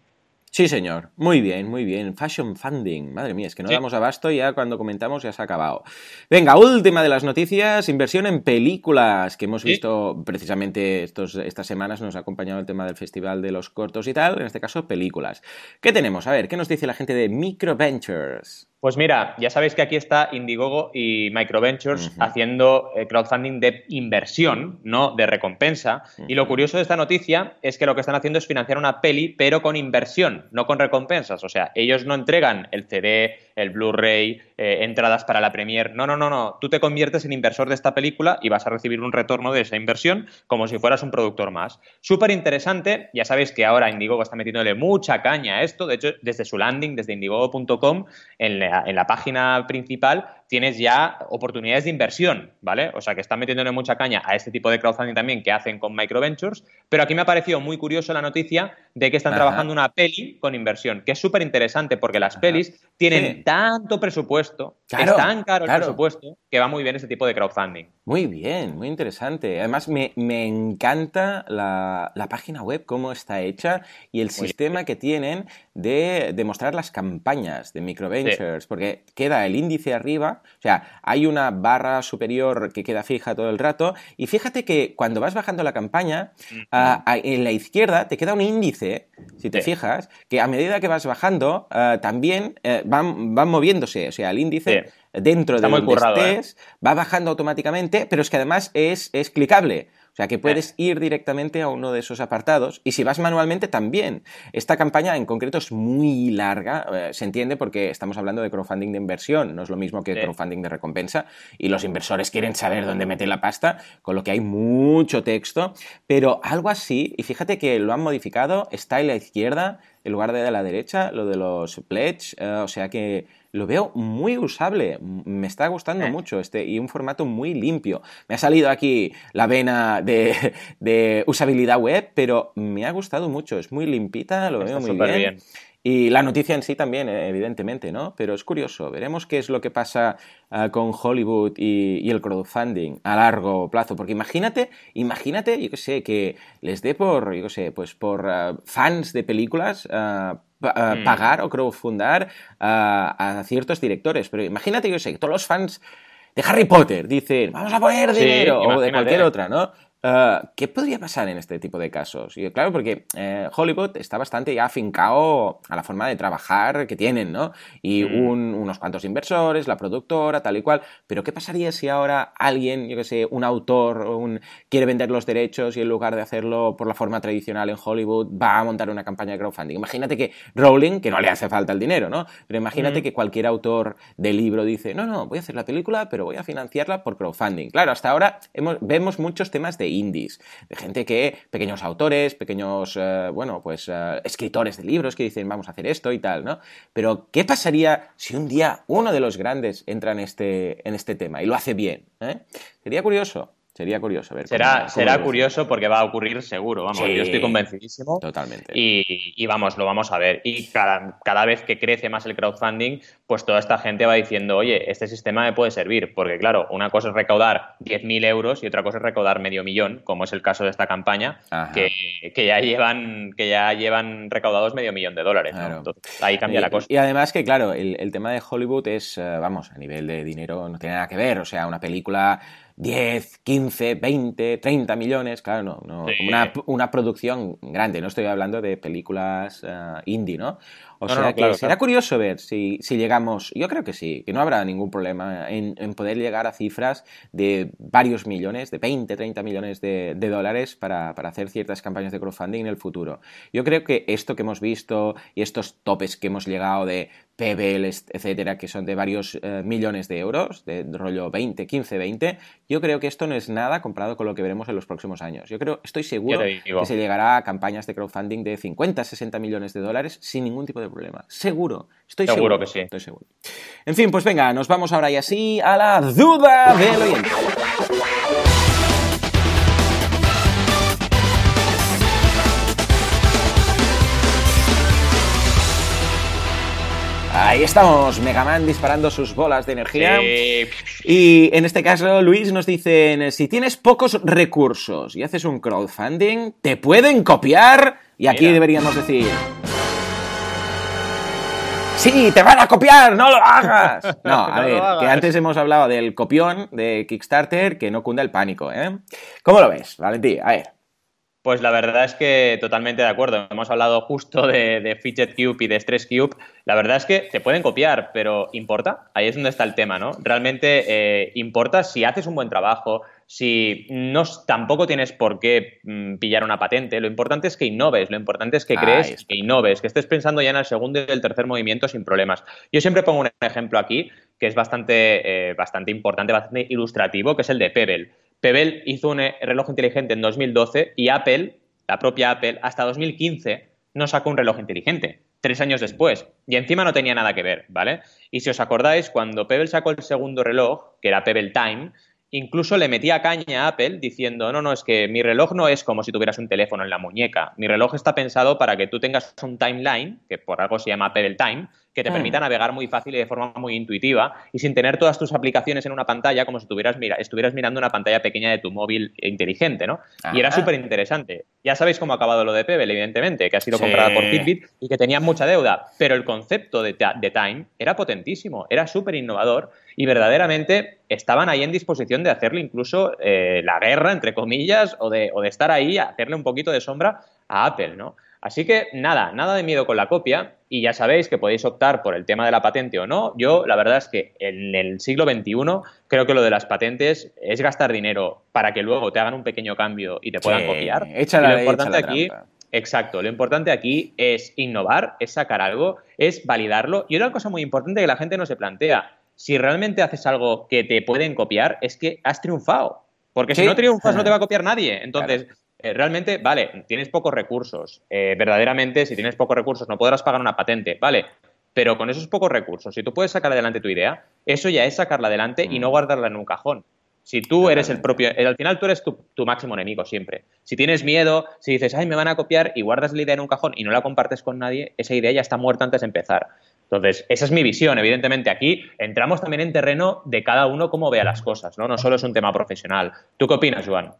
Sí, señor. Muy bien, muy bien. Fashion funding. Madre mía, es que no damos abasto y ya cuando comentamos ya se ha acabado. Venga, última de las noticias. Inversión en películas que hemos visto precisamente estos, estas semanas. Nos ha acompañado el tema del Festival de los Cortos y tal. En este caso, películas. ¿Qué tenemos? A ver, ¿qué nos dice la gente de Microventures? Pues mira, ya sabéis que aquí está Indiegogo y Microventures haciendo eh, crowdfunding de inversión, no de recompensa. Y lo curioso de esta noticia es que lo que están haciendo es financiar una peli, pero con inversión, no con recompensas. O sea, ellos no entregan el CD, el Blu-ray, eh, entradas para la premier. No, no, no, no. Tú te conviertes en inversor de esta película y vas a recibir un retorno de esa inversión como si fueras un productor más. Súper interesante. Ya sabéis que ahora Indiegogo está metiéndole mucha caña a esto. De hecho, desde su landing, desde indiegogo.com, en la en la página principal tienes ya oportunidades de inversión, ¿vale? O sea, que están metiéndole mucha caña a este tipo de crowdfunding también que hacen con Microventures, pero aquí me ha parecido muy curioso la noticia de que están trabajando una peli con inversión, que es súper interesante porque las pelis tienen tanto presupuesto, es tan caro el presupuesto, que va muy bien ese tipo de crowdfunding. Muy bien, muy interesante. Además, me, encanta la, página web, cómo está hecha y el sistema que tienen de demostrar las campañas de Microventures, porque queda el índice arriba o sea, hay una barra superior que queda fija todo el rato. Y fíjate que cuando vas bajando la campaña, ah, en la izquierda te queda un índice, si te fijas, que a medida que vas bajando, ah, también eh, van, moviéndose. O sea, el índice dentro de donde estés ¿eh? va bajando automáticamente, pero es que además es, es clicable. O sea que puedes ir directamente a uno de esos apartados y si vas manualmente también. Esta campaña en concreto es muy larga, eh, se entiende porque estamos hablando de crowdfunding de inversión, no es lo mismo que crowdfunding de recompensa y los inversores quieren saber dónde meter la pasta, con lo que hay mucho texto, pero algo así, y fíjate que lo han modificado, está en la izquierda en lugar de a la derecha, lo de los pledge, eh, o sea que lo veo muy usable, me está gustando eh. mucho este y un formato muy limpio. Me ha salido aquí la vena de, usabilidad web, pero me ha gustado mucho, es muy limpita, lo veo muy bien. Y la noticia en sí también, eh, evidentemente, ¿no? Pero es curioso, veremos qué es lo que pasa ah, con Hollywood y, el crowdfunding a largo plazo. Porque imagínate, imagínate, yo qué sé, que les dé por, yo qué sé, pues por ah, fans de películas ah, Mm. pagar o crowdfundar a, a ciertos directores. Pero imagínate, yo sé, que todos los fans de Harry Potter dicen, vamos a poner dinero, o de cualquier otra, ¿no? Eh, ¿Qué podría pasar en este tipo de casos? Y claro, porque eh, Hollywood está bastante ya afincado a la forma de trabajar que tienen, ¿no? Y mm. unos cuantos inversores, la productora, tal y cual. Pero ¿qué pasaría si ahora alguien, yo qué sé, un autor un, quiere vender los derechos y en lugar de hacerlo por la forma tradicional en Hollywood va a montar una campaña de crowdfunding? Imagínate que Rowling, que no le hace falta el dinero, ¿no? Pero imagínate mm. que cualquier autor de libro dice, no, no, voy a hacer la película, pero voy a financiarla por crowdfunding. Claro, hasta ahora vemos muchos temas de indies, de gente que, pequeños autores, pequeños, eh, bueno, pues eh, escritores de libros que dicen vamos a hacer esto y tal, ¿no? Pero, ¿qué pasaría si un día uno de los grandes entra en este, en este tema y lo hace bien? ¿eh? Sería curioso. Sería curioso ver. Será, será curioso porque va a ocurrir seguro, vamos, yo estoy convencidísimo. Totalmente. Y, vamos, lo vamos a ver. Y cada, cada, vez que crece más el crowdfunding, pues toda esta gente va diciendo, oye, este sistema me puede servir. Porque claro, una cosa es recaudar 10.000 euros y otra cosa es recaudar medio millón, como es el caso de esta campaña, que, que, ya llevan, que ya llevan recaudados medio millón de dólares. ahí cambia la cosa. Y además que, claro, el, el tema de Hollywood es, eh, vamos, a nivel de dinero no tiene nada que ver. O sea, una película 10, 15, 20, 30 millones, claro, no, no una, una, producción grande, no estoy hablando de películas uh, indie, ¿no? O sea que será curioso ver si, si, llegamos, yo creo que sí, que no habrá ningún problema en, en, poder llegar a cifras de varios millones, de 20, 30 millones de, de dólares para, para, hacer ciertas campañas de crowdfunding en el futuro. Yo creo que esto que hemos visto y estos topes que hemos llegado de PBL, etcétera, que son de varios eh, millones de euros, de rollo 20, 15, 20, yo creo que esto no es nada comparado con lo que veremos en los próximos años. Yo creo, estoy seguro que se llegará a campañas de crowdfunding de 50, 60 millones de dólares sin ningún tipo de problema. Seguro, estoy seguro. Seguro que sí. Estoy seguro. En fin, pues venga, nos vamos ahora y así a la duda del oyente. Ahí estamos, Megaman disparando sus bolas de energía. Y en este caso, Luis nos dice, si tienes pocos recursos y haces un crowdfunding, te pueden copiar. Y aquí deberíamos decir... Sí, te van a copiar, no lo hagas. No, a ver, que antes hemos hablado del copión de Kickstarter, que no cunda el pánico, ¿eh? ¿Cómo lo ves, Valentín? A ver. Pues la verdad es que totalmente de acuerdo. Hemos hablado justo de, Fidget Cube y de Stress Cube. La verdad es que te pueden copiar, pero ¿importa? Ahí es donde está el tema, ¿no? Realmente eh, importa si haces un buen trabajo, si no tampoco tienes por qué mm, pillar una patente. Lo importante es que innoves, lo importante es que crees, que innoves, que estés pensando ya en el segundo y el tercer movimiento sin problemas. Yo siempre pongo un ejemplo aquí que es bastante, eh, bastante importante, bastante ilustrativo, que es el de Pebble. Pebble hizo un eh, reloj inteligente en 2012 y Apple, la propia Apple, hasta 2015 no sacó un reloj inteligente, tres años después, y encima no tenía nada que ver, ¿vale? Y si os acordáis, cuando Pebble sacó el segundo reloj, que era Pebble Time, incluso le metía caña a Apple diciendo, no, no, es que mi reloj no es como si tuvieras un teléfono en la muñeca, mi reloj está pensado para que tú tengas un timeline, que por algo se llama Pebble Time, que te mm. permita navegar muy fácil y de forma muy intuitiva y sin tener todas tus aplicaciones en una pantalla como si tuvieras, mira, estuvieras mirando una pantalla pequeña de tu móvil inteligente, ¿no? Y era súper interesante. Ya sabéis cómo ha acabado lo de Pebble, evidentemente, que ha sido comprada por Fitbit y que tenía mucha deuda, pero el concepto de, de Time era potentísimo, era súper innovador y verdaderamente estaban ahí en disposición de hacerle incluso eh, la guerra, entre comillas, o de, o de estar ahí, hacerle un poquito de sombra a Apple, ¿no? Así que nada, nada de miedo con la copia y ya sabéis que podéis optar por el tema de la patente o no. Yo la verdad es que en el siglo XXI creo que lo de las patentes es gastar dinero para que luego te hagan un pequeño cambio y te puedan copiar. Échala, lo importante aquí, exacto, lo importante aquí es innovar, es sacar algo, es validarlo y una cosa muy importante que la gente no se plantea, si realmente haces algo que te pueden copiar es que has triunfado. Porque si no triunfas no te va a copiar nadie. Entonces, realmente, vale, tienes pocos recursos. Eh, verdaderamente, si tienes pocos recursos, no podrás pagar una patente, vale. Pero con esos pocos recursos, si tú puedes sacar adelante tu idea, eso ya es sacarla adelante y no mm. guardarla en un cajón. Si tú eres el propio, eh, al final tú eres tu, máximo enemigo siempre. Si tienes miedo, si dices, ay, me van a copiar y guardas la idea en un cajón y no la compartes con nadie, esa idea ya está muerta antes de empezar. Entonces, esa es mi visión. Evidentemente, aquí entramos también en terreno de cada uno cómo vea las cosas, ¿no? No solo es un tema profesional. ¿Tú qué opinas, Juan?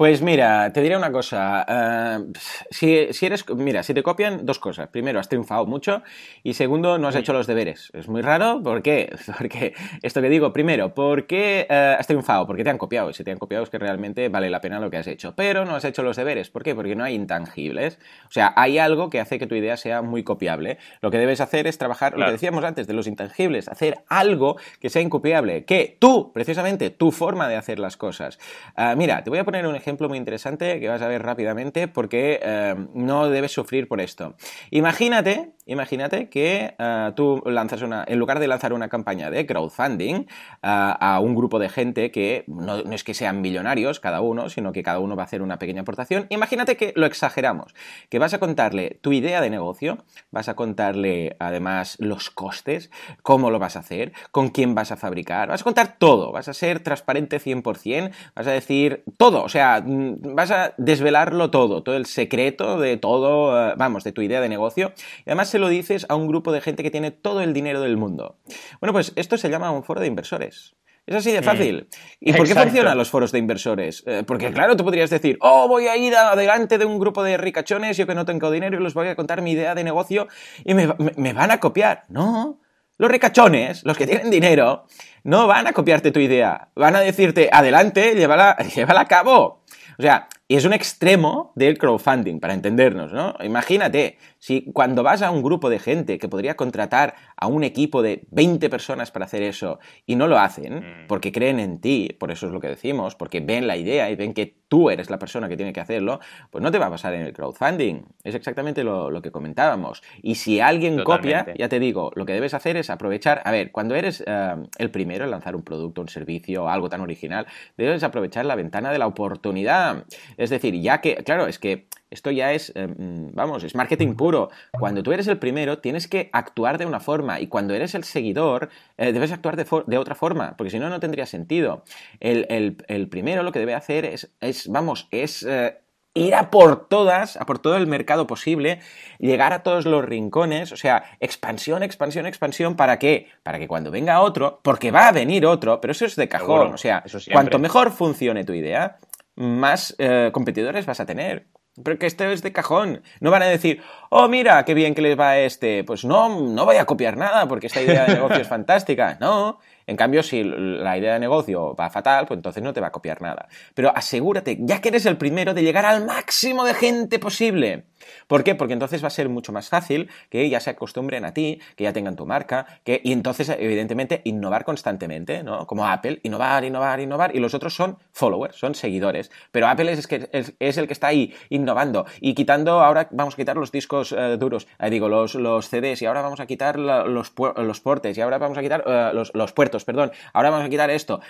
Pues mira, te diré una cosa. Eh, si, eres. Mira, si te copian, dos cosas. Primero, has triunfado mucho. Y segundo, no has hecho los deberes. Es muy raro. ¿Por qué? Porque esto que digo, primero, ¿por qué eh, has triunfado? Porque te han copiado. Y si te han copiado es que realmente vale la pena lo que has hecho. Pero no has hecho los deberes. ¿Por qué? Porque no hay intangibles. O sea, hay algo que hace que tu idea sea muy copiable. Lo que debes hacer es trabajar, lo que decíamos antes, de los intangibles. Hacer algo que sea incopiable. Que tú, precisamente, tu forma de hacer las cosas. Ah, mira, te voy a poner un ejemplo ejemplo muy interesante que vas a ver rápidamente porque eh, no debes sufrir por esto. Imagínate, imagínate que eh, tú lanzas una, en lugar de lanzar una campaña de crowdfunding eh, a un grupo de gente que no, es que sean millonarios cada uno, sino que cada uno va a hacer una pequeña aportación, imagínate que lo exageramos, que vas a contarle tu idea de negocio, vas a contarle además los costes, cómo lo vas a hacer, con quién vas a fabricar, vas a contar todo, vas a ser transparente 100%, vas a decir todo, o sea, Mm, vas a desvelarlo todo, todo el secreto de todo, eh, vamos, de tu idea de negocio. Y además se lo dices a un grupo de gente que tiene todo el dinero del mundo. Bueno, pues esto se llama un foro de inversores. Es así de mm. fácil. ¿Y por qué funcionan los foros de inversores? Eh, porque claro, tú podrías decir, oh, voy a ir adelante de un grupo de ricachones, yo que no tengo dinero y les voy a contar mi idea de negocio y me, me van a copiar. No, los ricachones, los que tienen dinero, no van a copiarte tu idea. Van a decirte, adelante, llévala, llévala a cabo. O sea, es un extremo del crowdfunding, para entendernos, ¿no? Imagínate, si cuando vas a un grupo de gente que podría contratar a un equipo de 20 personas para hacer eso y no lo hacen, mm. porque creen en ti, por eso es lo que decimos, porque ven la idea y ven que tú eres la persona que tiene que hacerlo, pues no te va a pasar en el crowdfunding. Es exactamente lo, que comentábamos. Y si alguien copia, ya te digo, lo que debes hacer es aprovechar, a ver, cuando eres eh, el primero en lanzar un producto, un servicio, algo tan original, debes aprovechar la ventana de la oportunidad. Es decir, ya que, claro, es que esto ya es, eh, mm, vamos, es marketing puro. Cuando tú eres el primero, tienes que actuar de una forma y cuando eres el seguidor, eh, debes actuar de, otra forma, porque si no, no tendría sentido. El, primero lo que debe hacer es, es vamos, es... Eh, ir a por todas, a por todo el mercado posible, llegar a todos los rincones, o sea, expansión, expansión, expansión, ¿para qué? Para que cuando venga otro, porque va a venir otro, pero eso es de cajón, o sea, cuanto mejor funcione tu idea, más competidores vas a tener. Pero que este es de cajón. No van a decir, oh, mira, qué bien que les va a este. Pues no, no voy a copiar nada porque esta idea de negocio es fantástica. No. En cambio, si la idea de negocio va fatal, pues entonces no te va a copiar nada. Pero asegúrate, ya que eres el primero, de llegar al máximo de gente posible. ¿Por qué? Porque entonces va a ser mucho más fácil que ya se acostumbren a ti, que ya tengan tu marca, que, y entonces, evidentemente, innovar constantemente, ¿no? Como Apple, innovar, innovar, innovar, y los otros son followers, son seguidores. Pero Apple es, que, es, el que está ahí innovando y quitando, ahora vamos a quitar los discos eh, duros, eh, digo, los, los, CDs, y ahora vamos a quitar los, los portes, y ahora vamos a quitar eh, los, los, puertos, perdón, ahora vamos a quitar esto.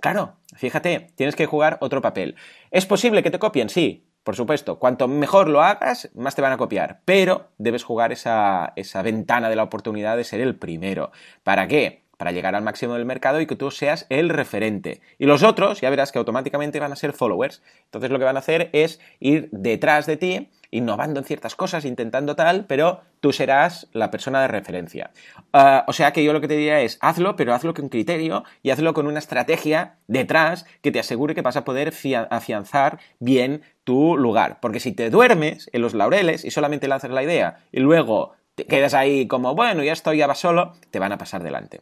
claro, fíjate, tienes que jugar otro papel. ¿Es posible que te copien? Sí, por supuesto, cuanto mejor lo hagas, más te van a copiar, pero debes jugar esa, esa ventana de la oportunidad de ser el primero. ¿Para qué? Para llegar al máximo del mercado y que tú seas el referente. Y los otros, ya verás que automáticamente van a ser followers. Entonces lo que van a hacer es ir detrás de ti, innovando en ciertas cosas, intentando tal, pero tú serás la persona de referencia. Ah, o sea que yo lo que te diría es, hazlo, pero hazlo con criterio y hazlo con una estrategia detrás que te asegure que vas a poder afianzar bien tu lugar. Porque si te duermes en los laureles y solamente lanzas la idea y luego te quedas ahí como, bueno, ya estoy, ya va solo, te van a pasar delante.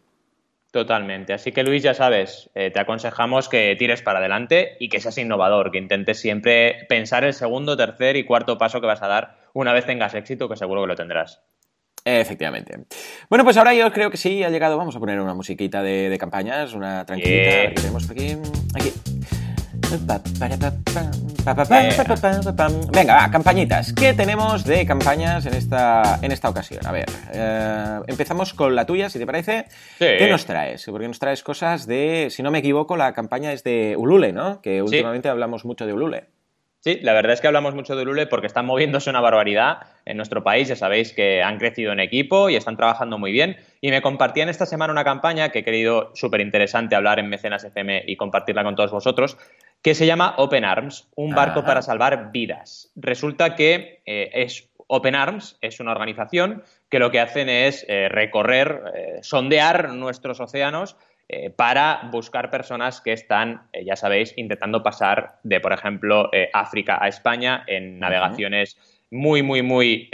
Totalmente. Así que Luis, ya sabes, eh, te aconsejamos que tires para adelante y que seas innovador, que intentes siempre pensar el segundo, tercer y cuarto paso que vas a dar una vez tengas éxito, que seguro que lo tendrás. Efectivamente. Bueno, pues ahora yo creo que sí, ha llegado. Vamos a poner una musiquita de, campañas, una tranquilita. tenemos aquí. Aquí. Venga, va, campañitas. ¿Qué tenemos de campañas en esta, en esta ocasión? A ver, eh, empezamos con la tuya, si te parece. ¿Qué nos traes? Porque nos traes cosas de, si no me equivoco, la campaña es de Ulule, ¿no? Que últimamente hablamos mucho de Ulule. Sí, la verdad es que hablamos mucho de Ulule porque están moviéndose una barbaridad en nuestro país. Ya sabéis que han crecido en equipo y están trabajando muy bien. Y me compartían esta semana una campaña que he querido súper interesante hablar en Mecenas FM y compartirla con todos vosotros, que se llama Open Arms, un barco para salvar vidas. Resulta que eh, es Open Arms es una organización que lo que hacen es eh, recorrer, eh, sondear nuestros océanos para buscar personas que están, ya sabéis, intentando pasar de, por ejemplo, África a España en navegaciones muy, muy, muy,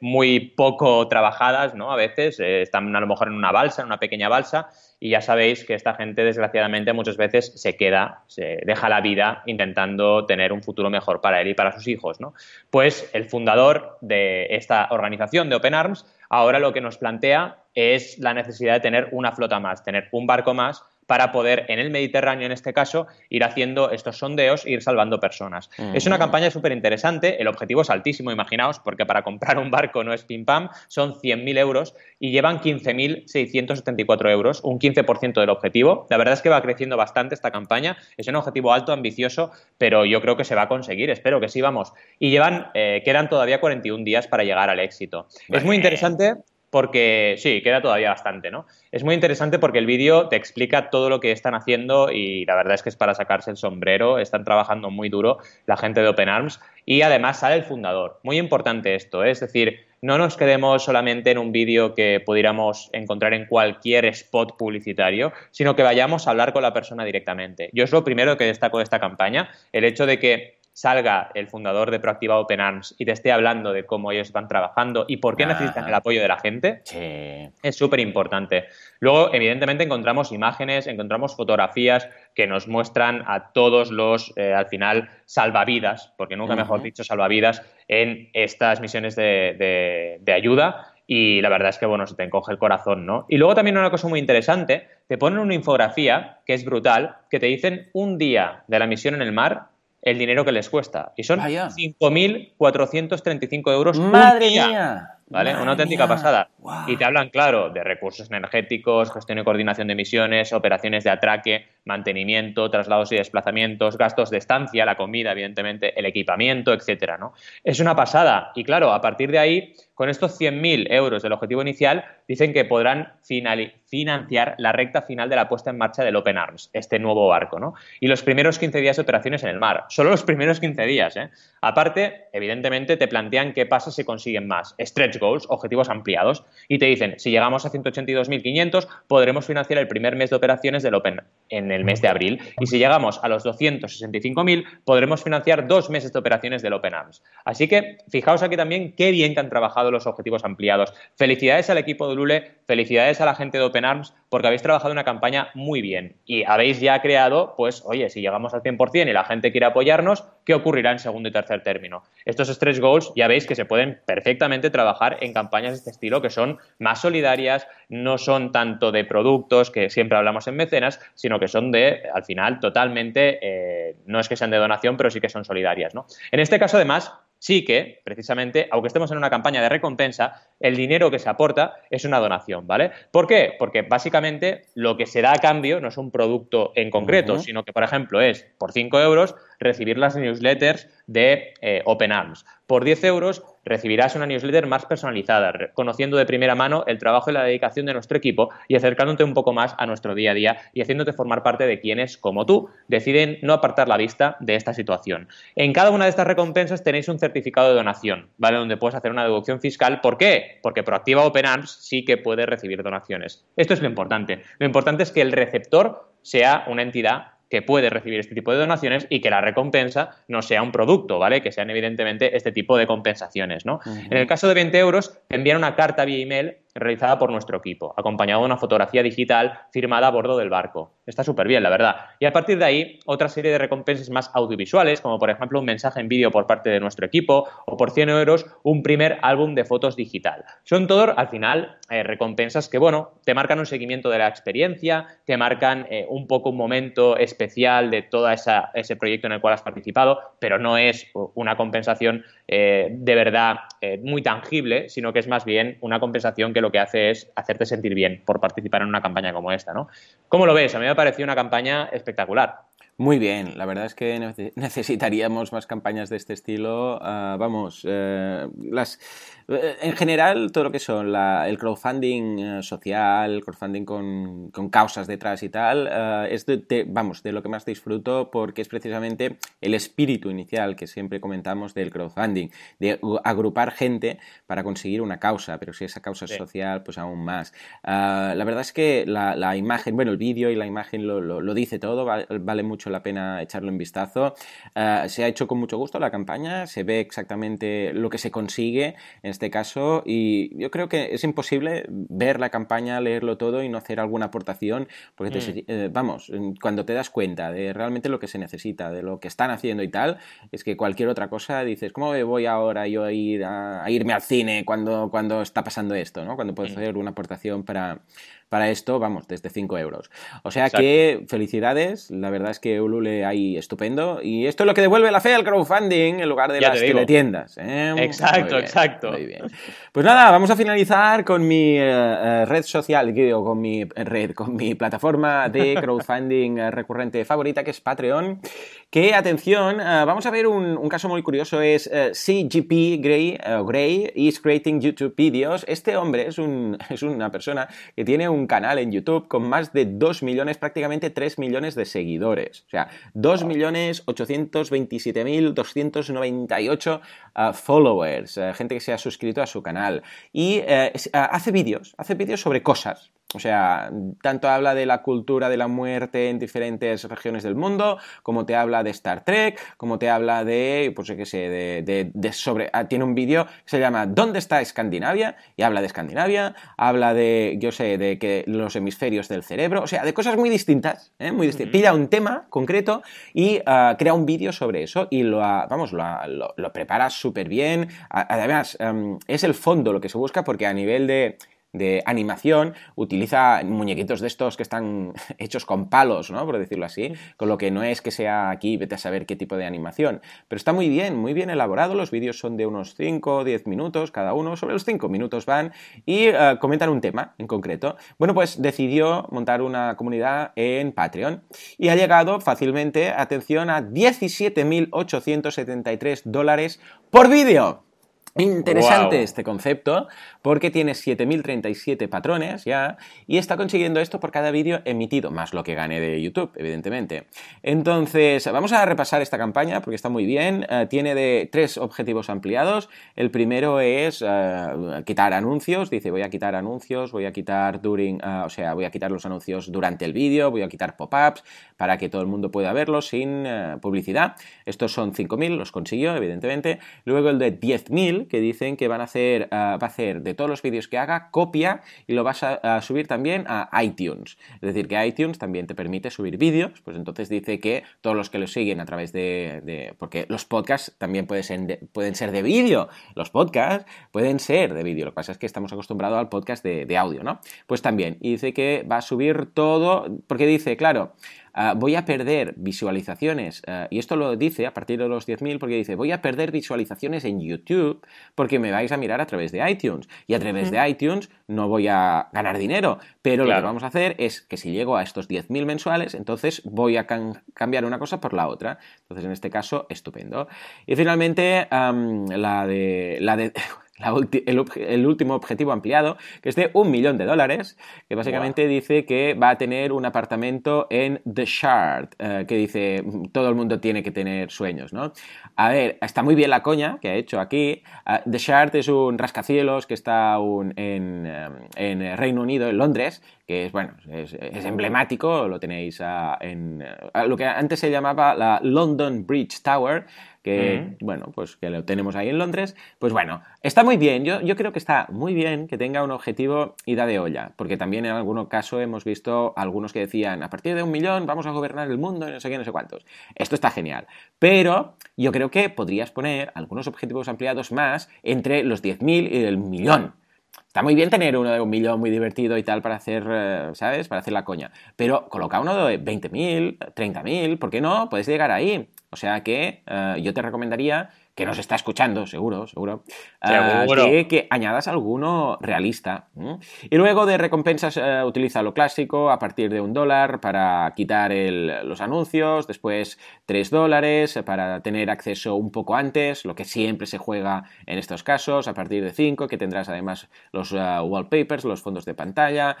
muy poco trabajadas, ¿no? A veces están a lo mejor en una balsa, en una pequeña balsa, y ya sabéis que esta gente, desgraciadamente, muchas veces se queda, se deja la vida intentando tener un futuro mejor para él y para sus hijos. ¿no? Pues el fundador de esta organización de Open Arms ahora lo que nos plantea es la necesidad de tener una flota más, tener un barco más para poder en el Mediterráneo, en este caso, ir haciendo estos sondeos e ir salvando personas. Es una campaña súper interesante, el objetivo es altísimo, imaginaos, porque para comprar un barco no es pim pam, son 100.000 euros y llevan 15.674 euros, un 15% del objetivo. La verdad es que va creciendo bastante esta campaña, es un objetivo alto, ambicioso, pero yo creo que se va a conseguir, espero que sí, vamos. Y llevan, eh, quedan todavía 41 días para llegar al éxito. Es muy interesante porque sí, queda todavía bastante, ¿no? Es muy interesante porque el vídeo te explica todo lo que están haciendo y la verdad es que es para sacarse el sombrero, están trabajando muy duro la gente de Open Arms y además sale el fundador. Muy importante esto, ¿eh? es decir, no nos quedemos solamente en un vídeo que pudiéramos encontrar en cualquier spot publicitario, sino que vayamos a hablar con la persona directamente. Yo es lo primero que destaco de esta campaña, el hecho de que salga el fundador de Proactiva Open Arms y te esté hablando de cómo ellos van trabajando y por qué necesitan el apoyo de la gente, es súper importante. Luego, evidentemente, encontramos imágenes, encontramos fotografías que nos muestran a todos los, eh, al final, salvavidas, porque nunca mejor dicho salvavidas, en estas misiones de, de ayuda y la verdad es que, bueno, se te encoge el corazón, ¿no? Y luego también una cosa muy interesante, te ponen una infografía que es brutal, que te dicen un día de la misión en el mar el dinero que les cuesta. Y son 5.435 euros. ¡Madre mía! ¿Vale? Una auténtica pasada. Y te hablan, claro, de recursos energéticos, gestión y coordinación de misiones, operaciones de atraque, mantenimiento, traslados y desplazamientos, gastos de estancia, la comida, evidentemente, el equipamiento, etcétera, ¿no? Es una pasada. Y claro, a partir de ahí, con estos 100.000 euros del objetivo inicial, dicen que podrán financiar la recta final de la puesta en marcha del Open Arms, este nuevo barco, ¿no? Y los primeros 15 días de operaciones en el mar. Solo los primeros 15 días, ¿eh? Aparte, evidentemente, te plantean qué pasa si consiguen más. Stretch goals, objetivos ampliados. Y te dicen, si llegamos a 182.500, podremos financiar el primer mes de operaciones del Open en el mes de abril. Y si llegamos a los 265.000, podremos financiar dos meses de operaciones del Open Arms. Así que fijaos aquí también qué bien que han trabajado los objetivos ampliados. Felicidades al equipo de Lule, felicidades a la gente de Open Arms, porque habéis trabajado una campaña muy bien y habéis ya creado, pues, oye, si llegamos al 100% y la gente quiere apoyarnos, ¿qué ocurrirá en segundo y tercer término? Estos stretch goals ya veis que se pueden perfectamente trabajar en campañas de este estilo que son más solidarias, no son tanto de productos que siempre hablamos en mecenas, sino que son de, al final, totalmente, eh, no es que sean de donación, pero sí que son solidarias. En este caso, además, sí que, precisamente, aunque estemos en una campaña de recompensa, el dinero que se aporta es una donación, ¿vale? ¿Por qué? Porque básicamente lo que se da a cambio no es un producto en concreto, sino que, por ejemplo, es por 5 euros recibir las newsletters de eh, Open Arms. Por 10 euros recibirás una newsletter más personalizada, conociendo de primera mano el trabajo y la dedicación de nuestro equipo y acercándote un poco más a nuestro día a día y haciéndote formar parte de quienes, como tú, deciden no apartar la vista de esta situación. En cada una de estas recompensas tenéis un certificado de donación, ¿vale? Donde puedes hacer una deducción fiscal. ¿Por qué? Porque Proactiva Open Arms sí que puede recibir donaciones. Esto es lo importante. Lo importante es que el receptor sea una entidad que puede recibir este tipo de donaciones y que la recompensa no sea un producto, ¿vale? Que sean evidentemente este tipo de compensaciones, ¿no? En el caso de 20 euros, te envían una carta vía email realizada por nuestro equipo, acompañado de una fotografía digital firmada a bordo del barco. Está súper bien, la verdad. Y a partir de ahí, otra serie de recompensas más audiovisuales, como por ejemplo un mensaje en vídeo por parte de nuestro equipo, o por 100 euros, un primer álbum de fotos digital. Son todo, al final, eh, recompensas que, bueno, te marcan un seguimiento de la experiencia, te marcan eh, un poco un momento especial de todo ese proyecto en el cual has participado, pero no es una compensación eh, de verdad muy tangible, sino que es más bien una compensación que lo que hace es hacerte sentir bien por participar en una campaña como esta, ¿no? ¿Cómo lo ves? A mí me ha parecido una campaña espectacular. Muy bien, la verdad es que necesitaríamos más campañas de este estilo. Ah, vamos, eh, las, eh, en general, todo lo que son el crowdfunding eh, social, el crowdfunding con, causas detrás y tal, es de, vamos, de lo que más disfruto porque es precisamente el espíritu inicial que siempre comentamos del crowdfunding, de agrupar gente para conseguir una causa, pero si esa causa es social, pues aún más. Ah, la verdad es que la, imagen, bueno, el vídeo y la imagen lo, dice todo, vale mucho la pena echarlo en vistazo. Eh, se ha hecho con mucho gusto la campaña, se ve exactamente lo que se consigue en este caso y yo creo que es imposible ver la campaña, leerlo todo y no hacer alguna aportación, porque mm. eh, vamos, cuando te das cuenta de realmente lo que se necesita, de lo que están haciendo y tal, es que cualquier otra cosa dices, ¿cómo voy ahora yo a, ir a, irme al cine cuando, cuando está pasando esto? ¿no? Cuando puedo mm. hacer una aportación para para esto, vamos, desde 5 euros. O sea que felicidades, la verdad es que Ulule ahí estupendo. Y esto es lo que devuelve la fe al crowdfunding en lugar de las teletiendas. ¿eh? Exacto, exacto. Muy bien. Pues nada, vamos a finalizar con mi eh, eh, red social, digo, con mi red, con mi plataforma de crowdfunding recurrente favorita, que es Patreon. Que, atención, vamos a ver un, caso muy curioso, es CGP Gray, Gray is creating YouTube videos. Este hombre es, un, es una persona que tiene un canal en YouTube con más de 2 millones, prácticamente 3 millones de seguidores. O sea, 2.827.298 uh, followers, uh, gente que se ha suscrito a su canal. Y hace vídeos, hace vídeos sobre cosas. O sea, tanto habla de la cultura de la muerte en diferentes regiones del mundo, como te habla de Star Trek, como te habla de, pues qué sé, de, de, sobre... Ah, tiene un vídeo que se llama ¿Dónde está Escandinavia? Y habla de Escandinavia, habla de, yo sé, de que los hemisferios del cerebro, o sea, de cosas muy distintas, ¿eh? muy distintas. Pilla un tema concreto y ah, crea un vídeo sobre eso y lo, vamos, lo, lo, prepara súper bien. Además, em, es el fondo lo que se busca porque a nivel de de animación utiliza muñequitos de estos que están hechos con palos, ¿no? Por decirlo así, con lo que no es que sea aquí, vete a saber qué tipo de animación. Pero está muy bien, muy bien elaborado, los vídeos son de unos 5 o 10 minutos cada uno, sobre los 5 minutos van y eh, comentan un tema en concreto. Bueno, pues decidió montar una comunidad en Patreon y ha llegado fácilmente, atención, a 17.873 dólares por vídeo. Interesante este concepto porque tiene 7.037 patrones ya y está consiguiendo esto por cada vídeo emitido, más lo que gane de YouTube, evidentemente. Entonces, vamos a repasar esta campaña porque está muy bien. Eh, tiene de tres objetivos ampliados. El primero es eh, quitar anuncios. Dice, voy a quitar anuncios, voy a quitar during, eh, o sea, voy a quitar los anuncios durante el vídeo, voy a quitar pop-ups para que todo el mundo pueda verlos sin publicidad. Estos son 5.000, los consiguió, evidentemente. Luego el de 10.000 que dicen que van a hacer, va a hacer de todos los vídeos que haga copia y lo vas a, subir también a iTunes. Es decir, que iTunes también te permite subir vídeos, pues entonces dice que todos los que lo siguen a través de... porque los podcasts también pueden ser de, pueden ser de vídeo, los podcasts pueden ser de vídeo, lo que pasa es que estamos acostumbrados al podcast de, de audio, ¿no? Pues también, y dice que va a subir todo, porque dice, claro, Ah, voy a perder visualizaciones, ah, y esto lo dice a partir de los 10.000 porque dice, voy a perder visualizaciones en YouTube porque me vais a mirar a través de iTunes, y a través de iTunes no voy a ganar dinero, pero lo que vamos a hacer es que si llego a estos 10.000 mensuales, entonces voy a cambiar una cosa por la otra. Entonces, en este caso, estupendo. Y finalmente, la de... La de el, último objetivo ampliado, que es de un millón de dólares, que básicamente dice que va a tener un apartamento en The Shard, eh, que dice todo el mundo tiene que tener sueños, ¿no? A ver, está muy bien la coña que ha hecho aquí. Ah, The Shard es un rascacielos que está en, eh, en, Reino Unido, en Londres, que es, bueno, es, emblemático, lo tenéis en ah, lo que antes se llamaba la London Bridge Tower, que, bueno, pues que lo tenemos ahí en Londres, pues bueno, está muy bien, yo, yo creo que está muy bien que tenga un objetivo ida de olla, porque también en algún caso hemos visto algunos que decían, a partir de un millón vamos a gobernar el mundo y no sé qué, no sé cuántos. Esto está genial, pero yo creo que podrías poner algunos objetivos ampliados más entre los 10.000 y el millón. Está muy bien tener uno de un millón muy divertido y tal para hacer, eh, ¿sabes? Para hacer la coña. Pero coloca uno de 20.000, 30.000, ¿por qué no? Puedes llegar ahí. O sea que eh, yo te recomendaría que nos está escuchando, seguro, seguro, uh, que, añadas alguno realista. Y luego de recompensas eh, utiliza lo clásico a partir de un dólar para quitar los anuncios, después tres dólares para tener acceso un poco antes, lo que siempre se juega en estos casos, a partir de cinco, que tendrás además los eh, wallpapers, los fondos de pantalla,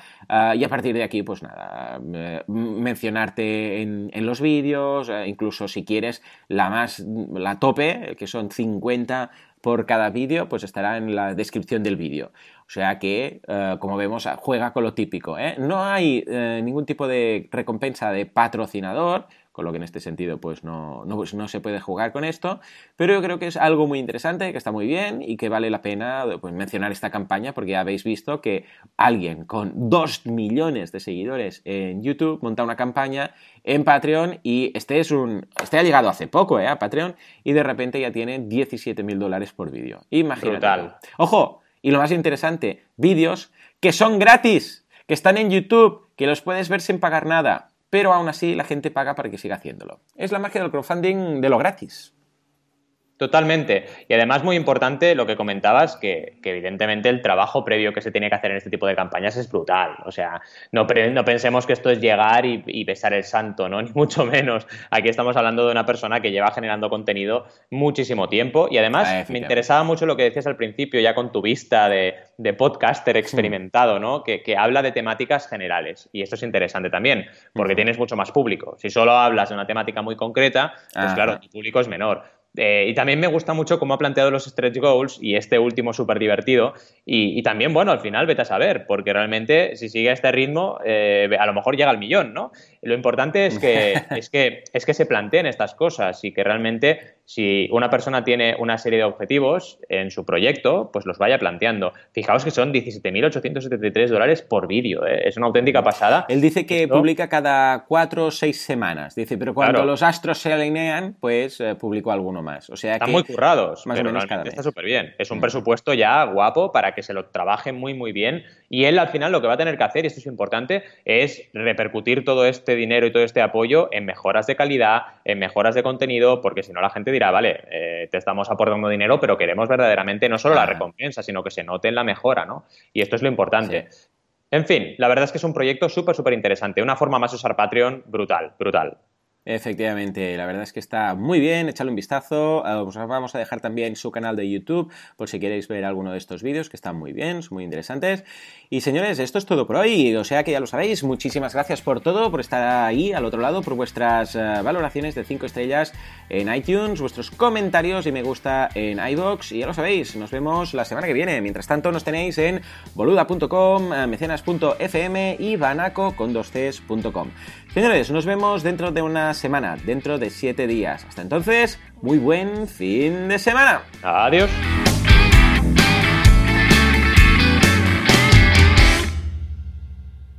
y a partir de aquí, pues nada, mencionarte en, en los vídeos, incluso si quieres la más, la tope, que son 50 por cada vídeo, pues estará en la descripción del vídeo. O sea que, eh, como vemos, juega con lo típico. ¿eh? No hay eh, ningún tipo de recompensa de patrocinador, con lo que en este sentido pues no, no, pues no, se puede jugar con esto, pero yo creo que es algo muy interesante, que está muy bien y que vale la pena pues, mencionar esta campaña porque ya habéis visto que alguien con 2 millones de seguidores en YouTube monta una campaña en Patreon y este es un... Este ha llegado hace poco ¿eh? a Patreon y de repente ya tiene 17 mil dólares por vídeo. Imagínate. Ojo, y lo más interesante, vídeos que son gratis, que están en YouTube, que los puedes ver sin pagar nada pero aún así la gente paga para que siga haciéndolo. Es la magia del crowdfunding de lo gratis. Totalmente. Y además muy importante lo que comentabas, que, evidentemente el trabajo previo que se tiene que hacer en este tipo de campañas es brutal. O sea, no, no pensemos que esto es llegar y, besar el santo, ¿no? Ni mucho menos. Aquí estamos hablando de una persona que lleva generando contenido muchísimo tiempo. Y además ah, me interesaba mucho lo que decías al principio, ya con tu vista de, podcaster experimentado, ¿no? Que, habla de temáticas generales. Y esto es interesante también, porque tienes mucho más público. Si solo hablas de una temática muy concreta, pues claro, tu público es menor. Eh, y también me gusta mucho cómo ha planteado los stretch goals y este último súper divertido. Y, también, bueno, al final vete a saber, porque realmente si sigue este ritmo, eh, a lo mejor llega al millón, ¿no? Lo importante es que, es, que, es que se planteen estas cosas y que realmente si una persona tiene una serie de objetivos en su proyecto, pues los vaya planteando. Fijaos que son 17.873 dólares por vídeo, ¿eh? es una auténtica pasada. Él dice que publica cada cuatro o seis semanas, dice, pero cuando los astros se alinean, pues eh, publicó alguno más. O sea Están muy currados, más o menos cada está súper bien. Es un mm. presupuesto ya guapo para que se lo trabaje muy, muy bien. Y él al final lo que va a tener que hacer, y esto es importante, es repercutir todo este dinero y todo este apoyo en mejoras de calidad, en mejoras de contenido, porque si no la gente dirá, vale, eh, te estamos aportando dinero, pero queremos verdaderamente no solo la recompensa, sino que se note en la mejora, ¿no? Y esto es lo importante. En fin, la verdad es que es un proyecto súper, súper interesante. Una forma más de usar Patreon brutal, brutal. Efectivamente, la verdad es que está muy bien, échale un vistazo. Eh, os vamos a dejar también su canal de YouTube por si queréis ver alguno de estos vídeos que están muy bien, son muy interesantes. Y señores, esto es todo por hoy, o sea que ya lo sabéis, muchísimas gracias por todo, por estar ahí al otro lado, por vuestras eh, valoraciones de 5 estrellas en iTunes, vuestros comentarios y me gusta en iBox y ya lo sabéis, nos vemos la semana que viene. Mientras tanto nos tenéis en boluda.com, eh, mecenas.fm y banaco con 2cs.com. Señores, nos vemos dentro de una semana, dentro de 7 días. Hasta entonces, muy buen fin de semana. Adiós.